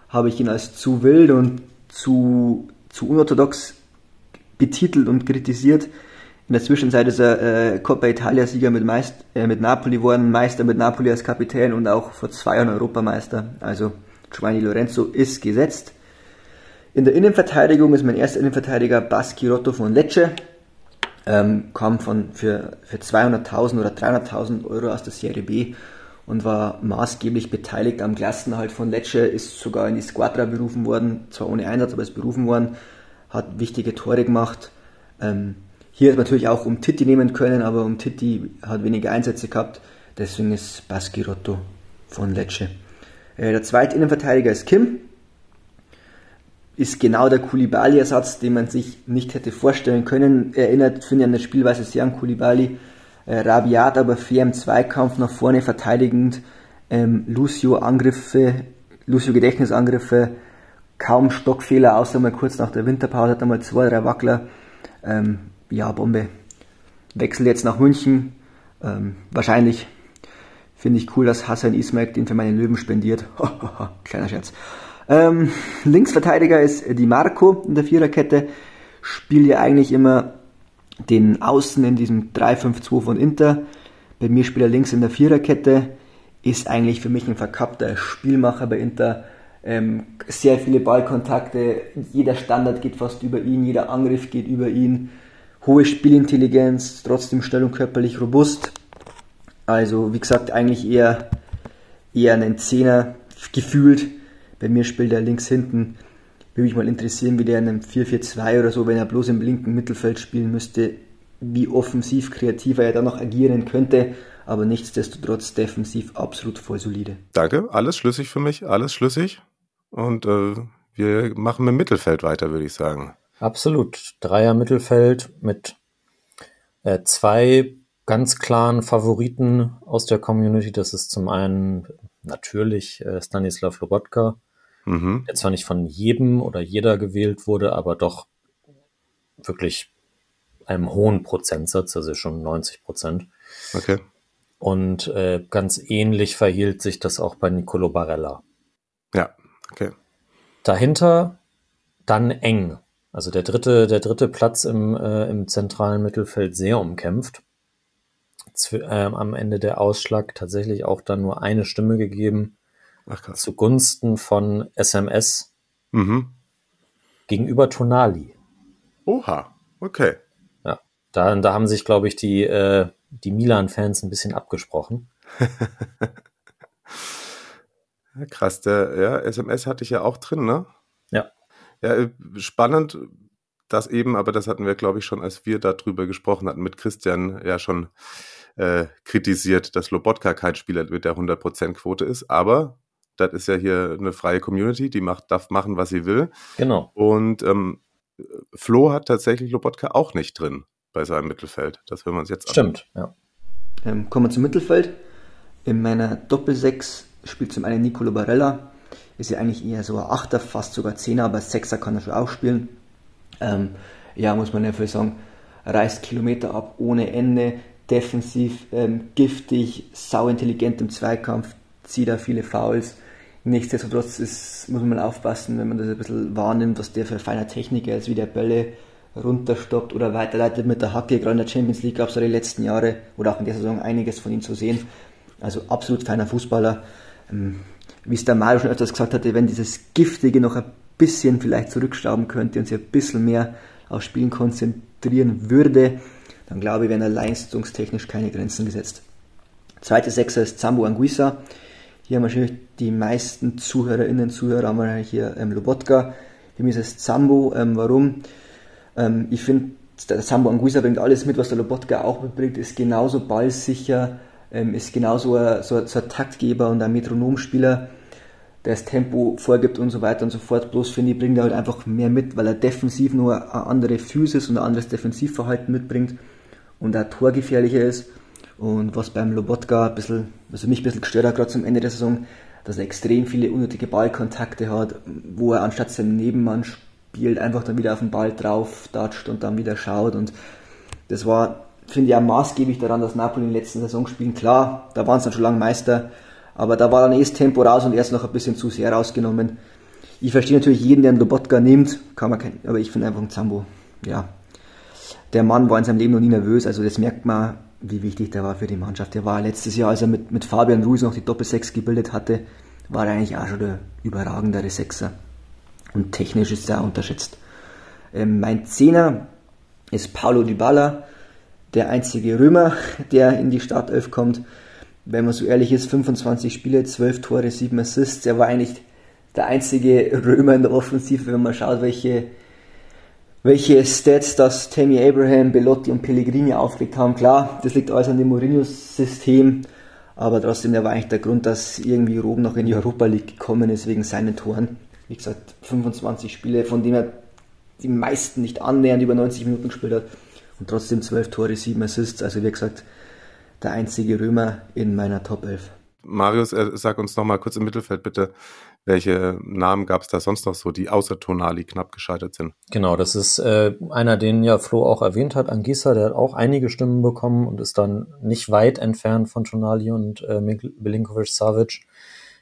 habe ich ihn als zu wild und zu, zu unorthodox betitelt und kritisiert. In der Zwischenzeit ist er äh, Coppa Italia-Sieger mit, äh, mit Napoli geworden, Meister mit Napoli als Kapitän und auch vor zwei Jahren Europameister. Also Giovanni Lorenzo ist gesetzt. In der Innenverteidigung ist mein erster Innenverteidiger Baschirotto von Lecce. Ähm, kam von, für, für 200.000 oder 300.000 Euro aus der Serie B und war maßgeblich beteiligt am Klassenerhalt von Lecce, ist sogar in die Squadra berufen worden, zwar ohne Einsatz, aber ist berufen worden, hat wichtige Tore gemacht. Ähm, hier hat natürlich auch um Titti nehmen können, aber um Titti hat weniger Einsätze gehabt, deswegen ist Baschirotto von Lecce. Äh, der zweite Innenverteidiger ist Kim, ist genau der Koulibaly-Ersatz, den man sich nicht hätte vorstellen können. Erinnert, finde ich, an der Spielweise sehr an Koulibaly. Äh, rabiat, aber fair im Zweikampf nach vorne verteidigend. Ähm, Lucio Angriffe, Lucio Gedächtnisangriffe, kaum Stockfehler, außer mal kurz nach der Winterpause hat er mal zwei, drei Wackler. Ähm, ja, Bombe. Wechsel jetzt nach München. Ähm, wahrscheinlich finde ich cool, dass Hassan Ismail den für meine Löwen spendiert. Kleiner Scherz. Ähm, Linksverteidiger ist Di Marco in der Viererkette. Spielt ja eigentlich immer den Außen in diesem 3-5-2 von Inter. Bei mir spielt er links in der Viererkette. Ist eigentlich für mich ein verkappter Spielmacher bei Inter. Ähm, sehr viele Ballkontakte. Jeder Standard geht fast über ihn. Jeder Angriff geht über ihn. Hohe Spielintelligenz, trotzdem schnell und körperlich robust. Also, wie gesagt, eigentlich eher, eher einen Zehner gefühlt. Bei mir spielt er links hinten. Würde mich mal interessieren, wie der in einem 4-4-2 oder so, wenn er bloß im linken Mittelfeld spielen müsste, wie offensiv kreativer er da noch agieren könnte. Aber nichtsdestotrotz defensiv absolut voll solide. Danke, alles schlüssig für mich, alles schlüssig. Und äh, wir machen mit dem Mittelfeld weiter, würde ich sagen. Absolut. Dreier Mittelfeld mit äh, zwei ganz klaren Favoriten aus der Community. Das ist zum einen natürlich äh, Stanislav Lobotka, Mhm. der zwar nicht von jedem oder jeder gewählt wurde, aber doch wirklich einem hohen Prozentsatz, also schon 90 Prozent. Okay. Und äh, ganz ähnlich verhielt sich das auch bei Nicolo Barella. Ja, okay. Dahinter dann eng. Also der dritte, der dritte Platz im, äh, im zentralen Mittelfeld sehr umkämpft. Zw ähm, am Ende der Ausschlag tatsächlich auch dann nur eine Stimme gegeben Ach krass. zugunsten von SMS Mhm. gegenüber Tonali. Oha, okay. Ja, da, da haben sich, glaube ich, die, äh, die Milan-Fans ein bisschen abgesprochen. Ja, krass, der ja, SMS hatte ich ja auch drin, ne? Ja. Ja, äh, spannend, das eben, aber das hatten wir, glaube ich, schon, als wir darüber gesprochen hatten, mit Christian ja schon äh, kritisiert, dass Lobotka kein Spieler mit der 100%-Quote ist. Aber das ist ja hier eine freie Community, die macht, darf machen, was sie will. Genau. Und ähm, Flo hat tatsächlich Lobotka auch nicht drin bei seinem Mittelfeld. Das hören wir uns jetzt Stimmt, an. ja. Ähm, kommen wir zum Mittelfeld. In meiner Doppel-6 spielt zum einen Nicolo Barella. Ist ja eigentlich eher so ein Achter, fast sogar Zehner, aber Sechser kann er schon auch spielen. Ähm, ja, muss man ja für sagen, reißt Kilometer ab ohne Ende, defensiv ähm, giftig, sau intelligent im Zweikampf, zieht da viele Fouls. Nichtsdestotrotz ist, muss man aufpassen, wenn man das ein bisschen wahrnimmt, was der für ein feiner Techniker ist, wie der Bälle runterstoppt oder weiterleitet mit der Hacke. Gerade in der Champions League gab es ja die letzten Jahre oder auch in der Saison einiges von ihm zu sehen. Also absolut feiner Fußballer. Ähm, wie es der Mario schon öfters gesagt hatte, wenn dieses Giftige noch ein bisschen vielleicht zurückschrauben könnte und sich ein bisschen mehr aufs Spielen konzentrieren würde, dann glaube ich, wären da leistungstechnisch keine Grenzen gesetzt. Zweite Sechser ist Zambo Anguissa. Hier haben wahrscheinlich die meisten Zuhörerinnen, Zuhörer haben wir hier ähm, Lobotka. Für mich ist es Zambo. Ähm, warum? Ähm, ich finde, der Zambo Anguissa bringt alles mit, was der Lobotka auch mitbringt, ist genauso ballsicher, ähm, ist genauso ein, so, so ein Taktgeber und ein Metronomspieler der das Tempo vorgibt und so weiter und so fort. Bloß finde ich, bringt er halt einfach mehr mit, weil er defensiv nur eine andere Physis und ein anderes Defensivverhalten mitbringt und auch torgefährlicher ist. Und was beim Lobotka ein bisschen, also mich ein bisschen gestört hat, gerade zum Ende der Saison, dass er extrem viele unnötige Ballkontakte hat, wo er anstatt seinem Nebenmann spielt, einfach dann wieder auf den Ball drauf datscht und dann wieder schaut. Und das war, finde ich, auch maßgeblich daran, dass Napoli in den letzten Saisonspielen, klar, da waren sie dann schon lange Meister, aber da war dann eh das Tempo raus und er ist noch ein bisschen zu sehr rausgenommen. Ich verstehe natürlich jeden, der einen Lobotka nimmt, kann man kein, aber ich finde einfach ein Zambo, ja. Der Mann war in seinem Leben noch nie nervös, also das merkt man, wie wichtig der war für die Mannschaft. Der war letztes Jahr, als er mit, mit Fabian Ruiz noch die Doppel-Sechs gebildet hatte, war er eigentlich auch schon der überragendere Sechser. Und technisch ist er unterschätzt. Ähm, mein Zehner ist Paulo Dybala, der einzige Römer, der in die Startelf kommt wenn man so ehrlich ist, 25 Spiele, 12 Tore, 7 Assists. Er war eigentlich der einzige Römer in der Offensive, wenn man schaut, welche, welche Stats das Tammy Abraham, Belotti und Pellegrini aufgelegt haben. Klar, das liegt alles an dem Mourinho-System, aber trotzdem, der war eigentlich der Grund, dass irgendwie Rom noch in die Europa League gekommen ist wegen seinen Toren. Wie gesagt, 25 Spiele, von denen er die meisten nicht annähernd über 90 Minuten gespielt hat und trotzdem 12 Tore, 7 Assists. Also wie gesagt, der einzige Römer in meiner Top 11. Marius, äh, sag uns noch mal kurz im Mittelfeld bitte, welche Namen gab es da sonst noch so, die außer Tonali knapp gescheitert sind? Genau, das ist äh, einer, den ja Flo auch erwähnt hat, Angisa, der hat auch einige Stimmen bekommen und ist dann nicht weit entfernt von Tonali und äh, Milinkovic-Savic.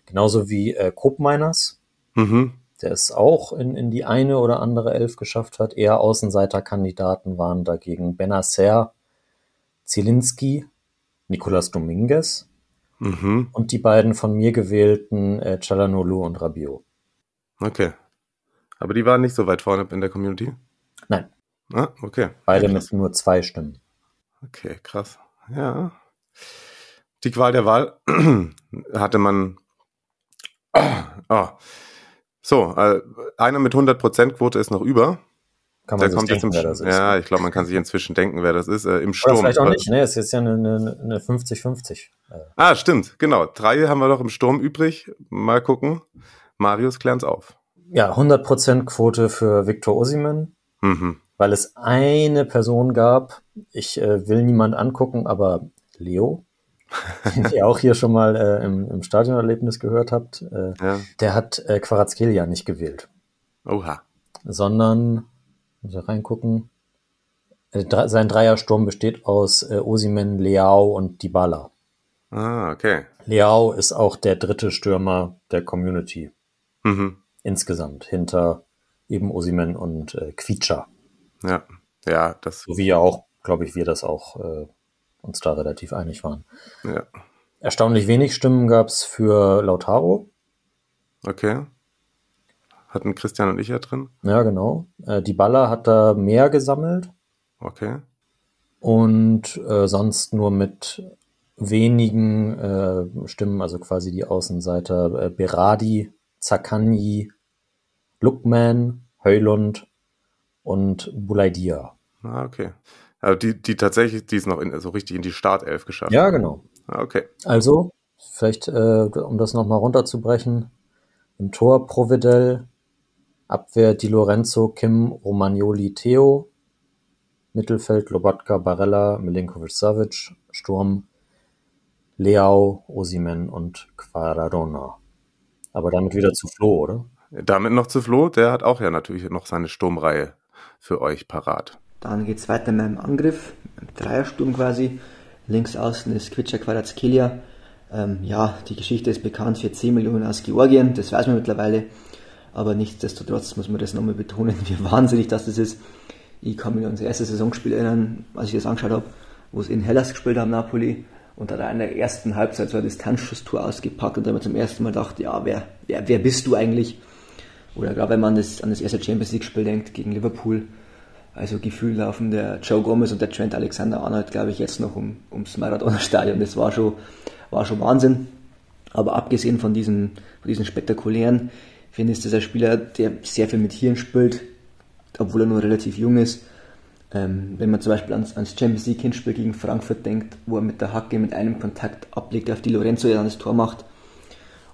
Genauso wie äh, Kopmeiners, mhm. Der es auch in, in die eine oder andere Elf geschafft hat. Eher Außenseiterkandidaten waren dagegen Benacer, Zielinski, Nicolas Dominguez mhm. und die beiden von mir gewählten äh, Chalanolu und Rabiot. Okay. Aber die waren nicht so weit vorne in der Community? Nein. Ah, okay. Beide mit nur zwei Stimmen. Okay, krass. Ja. Die Qual der Wahl hatte man. Oh. So, äh, einer mit 100% Quote ist noch über. Kann man der sich denken, wer das ist. Ja, ich glaube, man kann sich inzwischen denken, wer das ist. Äh, Im Sturm. Oder vielleicht auch nicht, ne? Es ist ja eine 50-50. Ah, stimmt, genau. Drei haben wir noch im Sturm übrig. Mal gucken. Marius klären's auf. Ja, 100% Quote für Victor Osimen. Mhm. Weil es eine Person gab, ich äh, will niemand angucken, aber Leo, den ihr auch hier schon mal äh, im, im Stadionerlebnis gehört habt, äh, ja. der hat äh, Quarazkelia nicht gewählt. Oha. Sondern muss ich reingucken. Äh, sein Dreiersturm besteht aus äh, Osimen, Leao und Dybala. Ah, okay. Leao ist auch der dritte Stürmer der Community. Mhm. Insgesamt, hinter eben Osimen und äh, Quietscher. Ja, ja, das. So wie ja auch, glaube ich, wir das auch äh, uns da relativ einig waren. Ja. Erstaunlich wenig Stimmen gab es für Lautaro. Okay. Hatten Christian und ich ja drin. Ja, genau. Äh, die Baller hat da mehr gesammelt. Okay. Und äh, sonst nur mit wenigen äh, Stimmen, also quasi die Außenseiter äh, Beradi, Zakanyi, Lukman, Heulund und Bulaidia. Ah, okay. Also die, die tatsächlich, die ist noch in, so richtig in die Startelf geschafft. Ja, genau. Ah, okay. Also, vielleicht, äh, um das nochmal runterzubrechen, im Tor Providel, Abwehr Di Lorenzo, Kim, Romagnoli, Theo, Mittelfeld Lobotka, Barella, Milinkovic-Savic, Sturm Leao, Osimen und Quaradona. Aber damit wieder zu Flo, oder? Damit noch zu Flo, der hat auch ja natürlich noch seine Sturmreihe für euch parat. Dann geht es weiter mit einem Angriff, im Dreiersturm quasi. Links außen ist Kvitscha Kvaratskhelia. Ähm, ja, die Geschichte ist bekannt für 10 Millionen aus Georgien, das weiß man mittlerweile. Aber nichtsdestotrotz muss man das nochmal betonen, wie wahnsinnig das ist. Ich kann mich an unser erstes Saisonspiel erinnern, als ich das angeschaut habe, wo es in Hellas gespielt haben, Napoli. Und hat er in der ersten Halbzeit so ein Distanzschusstor ausgepackt und dann zum ersten Mal dachte, ja, wer, wer, wer bist du eigentlich? Oder gerade wenn man das, an das erste Champions League-Spiel denkt gegen Liverpool, also gefühlt laufen der Joe Gomez und der Trent Alexander-Arnold, glaube ich, jetzt noch um, ums Maradona-Stadion. Das war schon, war schon Wahnsinn. Aber abgesehen von diesen, von diesen spektakulären, finde ich, ist das ein Spieler, der sehr viel mit Hirn spielt, obwohl er nur relativ jung ist. Ähm, wenn man zum Beispiel ans, ans Champions League Hinspiel gegen Frankfurt denkt, wo er mit der Hacke mit einem Kontakt ablegt, auf die Lorenzo ja dann das Tor macht.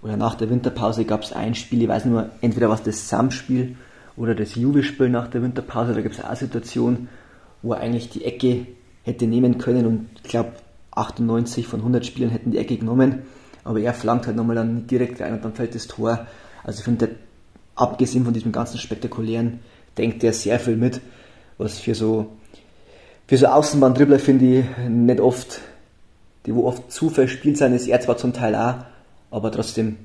Oder nach der Winterpause gab es ein Spiel, ich weiß nur, entweder was das Sam-Spiel oder das Juve-Spiel nach der Winterpause, da gibt es auch eine Situation, wo er eigentlich die Ecke hätte nehmen können und ich glaube 98 von 100 Spielen hätten die Ecke genommen, aber er flankt halt nochmal dann direkt rein und dann fällt das Tor. Also ich finde, abgesehen von diesem ganzen spektakulären, denkt er sehr viel mit, was für so für so Außenbahn-Dribbler finde ich nicht oft, die wo oft zu verspielt sein, ist er zwar zum Teil auch, aber trotzdem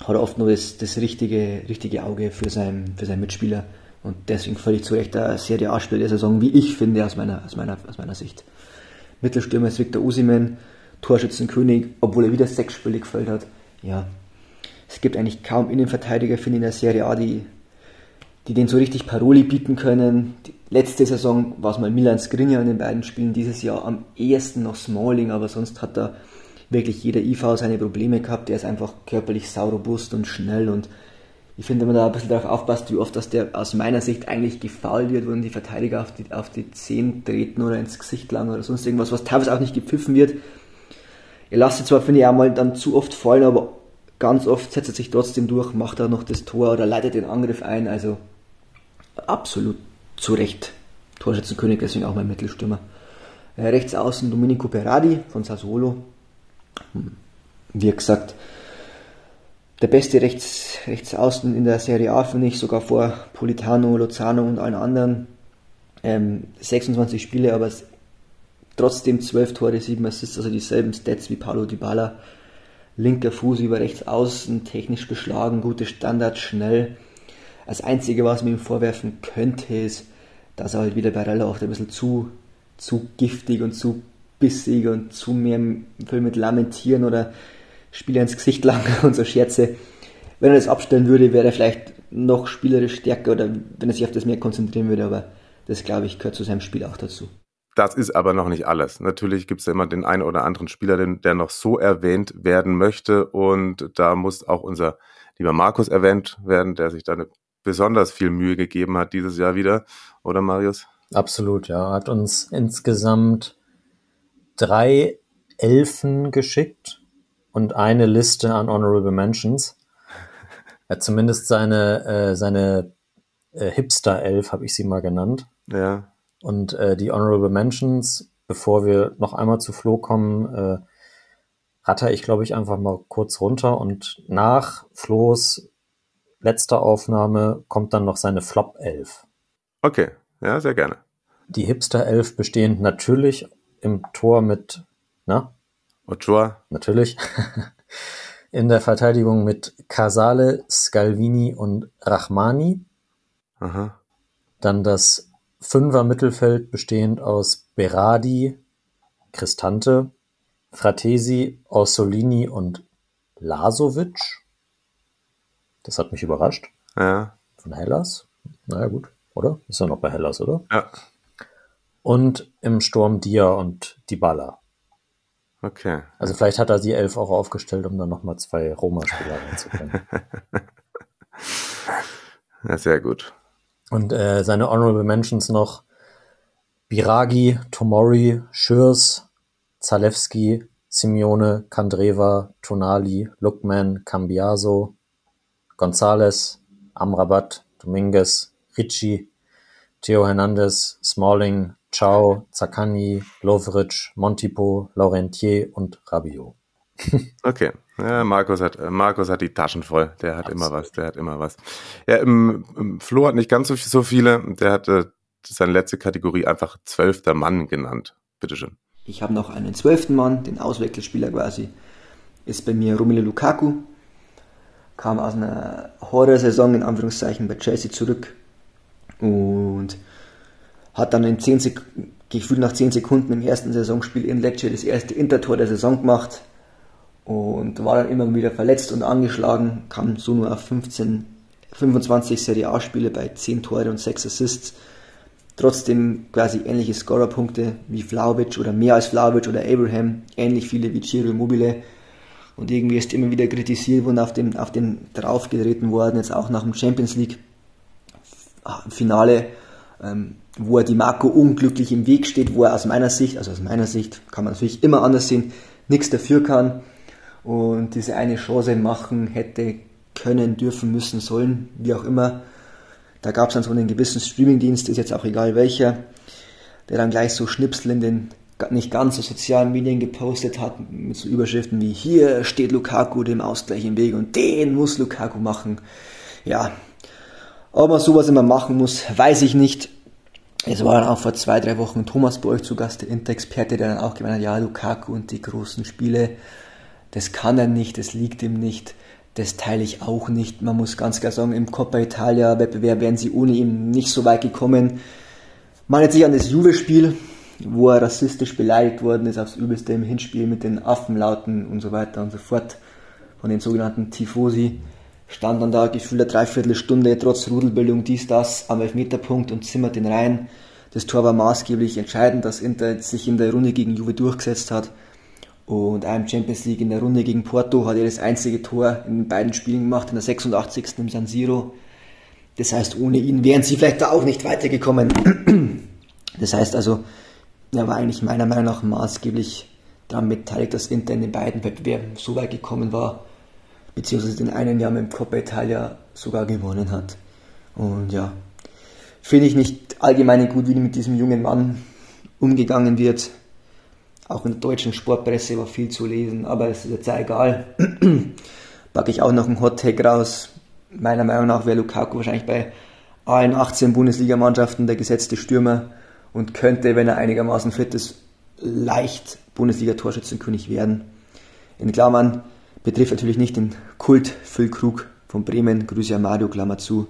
hat er oft nur das, das richtige, richtige Auge für seinen, für seinen Mitspieler. Und deswegen völlig zu Recht der Serie A-Spieler der Saison, wie ich finde, aus meiner, aus meiner, aus meiner Sicht. Mittelstürmer ist Victor Usimen, Torschützenkönig, obwohl er wieder sechs Spiele gefällt hat. Ja, es gibt eigentlich kaum Innenverteidiger, finde ich, in der Serie A, die, die den so richtig Paroli bieten können. Die letzte Saison war es mal Milan Skriniar in den beiden Spielen, dieses Jahr am ehesten noch Smalling, aber sonst hat da wirklich jeder IV seine Probleme gehabt. Der ist einfach körperlich saurobust und schnell und ich finde, wenn man da ein bisschen darauf aufpasst, wie oft dass der aus meiner Sicht eigentlich gefault wird, wenn die Verteidiger auf die, auf die Zehen treten oder ins Gesicht langen oder sonst irgendwas, was teilweise auch nicht gepfiffen wird. Er lasst zwar, finde ich, auch mal dann zu oft fallen, aber ganz oft setzt er sich trotzdem durch, macht er noch das Tor oder leitet den Angriff ein. Also absolut zu Recht Torschützenkönig, deswegen auch mein Mittelstürmer. Äh, rechts außen Domenico Berardi von Sassuolo. Wie gesagt, der beste rechts, rechts außen in der Serie A finde ich, sogar vor Politano, Lozano und allen anderen. Ähm, 26 Spiele, aber trotzdem 12 Tore, 7 Assists, also dieselben Stats wie Paulo Dybala. Linker Fuß über rechts außen, technisch beschlagen, gute Standards, schnell. Das Einzige, was man ihm vorwerfen könnte, ist, dass er halt wieder bei Rella auch ein bisschen zu, zu giftig und zu bissig und zu mehr viel mit Lamentieren oder Spieler ins Gesicht lang und so Scherze. Wenn er das abstellen würde, wäre er vielleicht noch spielerisch stärker oder wenn er sich auf das mehr konzentrieren würde, aber das glaube ich gehört zu seinem Spiel auch dazu. Das ist aber noch nicht alles. Natürlich gibt es ja immer den einen oder anderen Spieler, der noch so erwähnt werden möchte. Und da muss auch unser lieber Markus erwähnt werden, der sich da eine besonders viel Mühe gegeben hat dieses Jahr wieder. Oder Marius? Absolut, ja. Hat uns insgesamt drei Elfen geschickt und eine Liste an Honorable Mentions. Hat zumindest seine, äh, seine äh, Hipster-Elf, habe ich sie mal genannt. Ja. Und äh, die Honorable Mentions, bevor wir noch einmal zu Flo kommen, äh, ratter ich, glaube ich, einfach mal kurz runter. Und nach Flo's letzter Aufnahme kommt dann noch seine Flop 11. Okay, ja, sehr gerne. Die Hipster 11 bestehend natürlich im Tor mit, na? Ochoa. Natürlich. In der Verteidigung mit Casale, Scalvini und Rachmani. Aha. Dann das Fünfer Mittelfeld bestehend aus Berardi, Cristante, Fratesi, Orsolini und Lasovic. Das hat mich überrascht. Ja. Von Hellas. Naja, gut, oder? Ist ja noch bei Hellas, oder? Ja. Und im Sturm Dia und Dybala. Okay. Also vielleicht hat er die elf auch aufgestellt, um dann nochmal zwei Roma-Spieler reinzubringen. ja, sehr gut. Und äh, seine Honorable Mentions noch Biragi, Tomori, Schürs, Zalewski, Simeone, Kandreva, Tonali, Lookman, Cambiaso, Gonzales, Amrabat, Dominguez, Ricci, Theo Hernandez, Smalling, Ciao, Zaccagni, Lovric, Montipo, Laurentier und Rabiot. okay. Ja, Markus hat, Markus hat die Taschen voll. Der hat Absolut. immer was, der hat immer was. Ja, im, im Flo hat nicht ganz so, so viele. Der hat äh, seine letzte Kategorie einfach zwölfter Mann genannt. Bitteschön. Ich habe noch einen zwölften Mann, den Auswechselspieler quasi. Ist bei mir Romelu Lukaku. Kam aus einer Horror-Saison in Anführungszeichen bei Chelsea zurück. Und hat dann in 10 Sek gefühlt nach 10 Sekunden im ersten Saisonspiel in Lecce das erste Intertor der Saison gemacht und war dann immer wieder verletzt und angeschlagen, kam so nur auf 15, 25 Serie A-Spiele bei 10 Tore und 6 Assists. Trotzdem quasi ähnliche Scorerpunkte wie Vlaovic oder mehr als Vlaovic oder Abraham, ähnlich viele wie Ciro Immobile. Und irgendwie ist immer wieder kritisiert worden, auf den, auf den draufgetreten worden, jetzt auch nach dem Champions League Finale ähm, wo er die Marco unglücklich im Weg steht, wo er aus meiner Sicht, also aus meiner Sicht, kann man natürlich immer anders sehen, nichts dafür kann und diese eine Chance machen hätte können, dürfen, müssen, sollen, wie auch immer. Da gab es dann so einen gewissen Streamingdienst, ist jetzt auch egal welcher, der dann gleich so Schnipsel in den nicht ganz so sozialen Medien gepostet hat, mit so Überschriften wie hier steht Lukaku dem Ausgleich im Weg und den muss Lukaku machen. Ja, ob man sowas immer machen muss, weiß ich nicht. Es war dann auch vor zwei, drei Wochen Thomas bei euch zu Gast, der Inter-Experte, der dann auch gemeint hat, ja, Lukaku und die großen Spiele, das kann er nicht, das liegt ihm nicht, das teile ich auch nicht. Man muss ganz klar sagen, im Coppa Italia Wettbewerb wären sie ohne ihn nicht so weit gekommen. Man hat sich an das Juve-Spiel, wo er rassistisch beleidigt worden ist, aufs Übelste im Hinspiel mit den Affenlauten und so weiter und so fort, von den sogenannten Tifosi stand dann da gefühlt eine Dreiviertelstunde trotz Rudelbildung dies, das am Elfmeterpunkt und zimmert den rein. Das Tor war maßgeblich entscheidend, dass Inter sich in der Runde gegen Juve durchgesetzt hat. Und einem Champions League in der Runde gegen Porto hat er das einzige Tor in beiden Spielen gemacht, in der 86. im San Siro. Das heißt, ohne ihn wären sie vielleicht da auch nicht weitergekommen. Das heißt also, er war eigentlich meiner Meinung nach maßgeblich daran beteiligt, dass Inter in den beiden Wettbewerben so weit gekommen war beziehungsweise den einen Jahr mit dem Coppa Italia sogar gewonnen hat. Und ja, finde ich nicht allgemein gut, wie mit diesem jungen Mann umgegangen wird. Auch in der deutschen Sportpresse war viel zu lesen, aber es ist jetzt ja egal. Packe ich auch noch einen Hot Take raus. Meiner Meinung nach wäre Lukaku wahrscheinlich bei allen 18 Bundesligamannschaften der gesetzte Stürmer und könnte, wenn er einigermaßen fit ist, leicht Bundesliga-Torschützenkönig werden. In Klammern, Betrifft natürlich nicht den Kult Füllkrug von Bremen. Grüße an Mario, Klammer zu.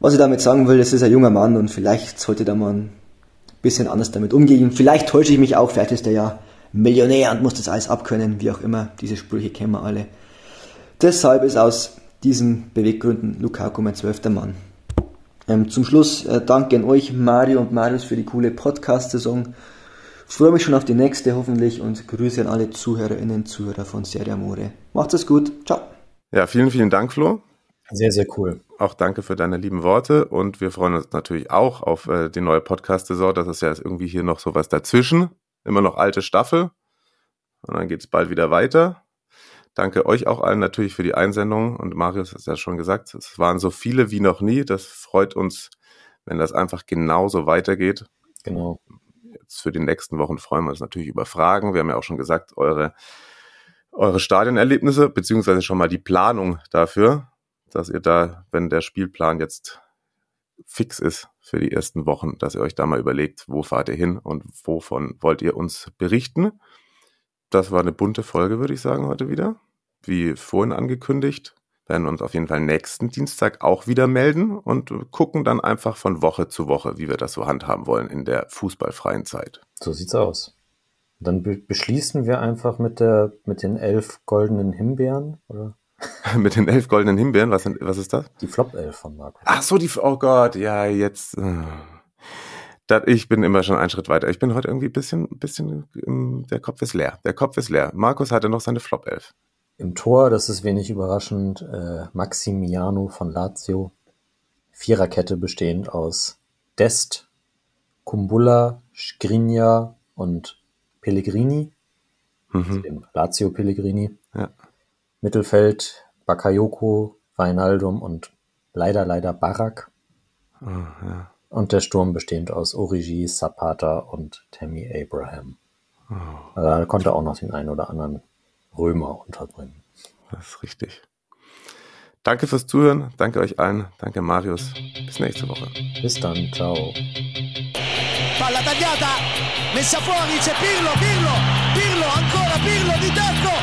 Was ich damit sagen will, es ist ein junger Mann und vielleicht sollte da mal ein bisschen anders damit umgehen. Vielleicht täusche ich mich auch, vielleicht ist er ja Millionär und muss das alles abkönnen, wie auch immer. Diese Sprüche kennen wir alle. Deshalb ist aus diesen Beweggründen Lukaku mein zwölfter Mann. Ähm, zum Schluss äh, danke an euch, Mario und Marius, für die coole Podcast-Saison. Freue mich schon auf die nächste hoffentlich und Grüße an alle Zuhörerinnen und Zuhörer von Serie Amore. Macht es gut. Ciao. Ja, vielen, vielen Dank, Flo. Sehr, sehr cool. Auch danke für deine lieben Worte und wir freuen uns natürlich auch auf äh, die neue Podcast-Saison. Das ist ja irgendwie hier noch sowas dazwischen. Immer noch alte Staffel. Und dann geht es bald wieder weiter. Danke euch auch allen natürlich für die Einsendung. Und Marius hat es ja schon gesagt, es waren so viele wie noch nie. Das freut uns, wenn das einfach genauso weitergeht. Genau jetzt für die nächsten Wochen freuen wir uns natürlich über Fragen. Wir haben ja auch schon gesagt, eure, eure Stadionerlebnisse, beziehungsweise schon mal die Planung dafür, dass ihr da, wenn der Spielplan jetzt fix ist für die ersten Wochen, dass ihr euch da mal überlegt, wo fahrt ihr hin und wovon wollt ihr uns berichten. Das war eine bunte Folge, würde ich sagen, heute wieder. Wie vorhin angekündigt, werden uns auf jeden Fall nächsten Dienstag auch wieder melden und gucken dann einfach von Woche zu Woche, wie wir das so handhaben wollen in der fußballfreien Zeit. So sieht's aus. Dann be beschließen wir einfach mit der mit den elf goldenen Himbeeren, oder? mit den elf goldenen Himbeeren, was, was ist das? Die Flop elf von Marco. Ach so, die, oh Gott, ja, jetzt. Äh. ich bin immer schon einen Schritt weiter. Ich bin heute irgendwie ein bisschen, bisschen, der Kopf ist leer. Der Kopf ist leer. Markus hatte noch seine Flop 11. Im Tor, das ist wenig überraschend, äh, Maximiano von Lazio. Viererkette bestehend aus Dest, Kumbulla, Skriniar und Pellegrini. Mhm. Also dem Lazio Pellegrini. Ja. Mittelfeld Bakayoko, Weinaldum und leider, leider Barak. Oh, ja. Und der Sturm bestehend aus Origi, Zapata und Tammy Abraham. Oh. Also da konnte auch noch den einen oder anderen Römer unterbringen. Das ist richtig. Danke fürs Zuhören. Danke euch allen. Danke Marius. Bis nächste Woche. Bis dann. Ciao. Palla tagliata, messa fuori, c'è Pirlo, Pirlo, Pirlo, ancora Pirlo di tacco,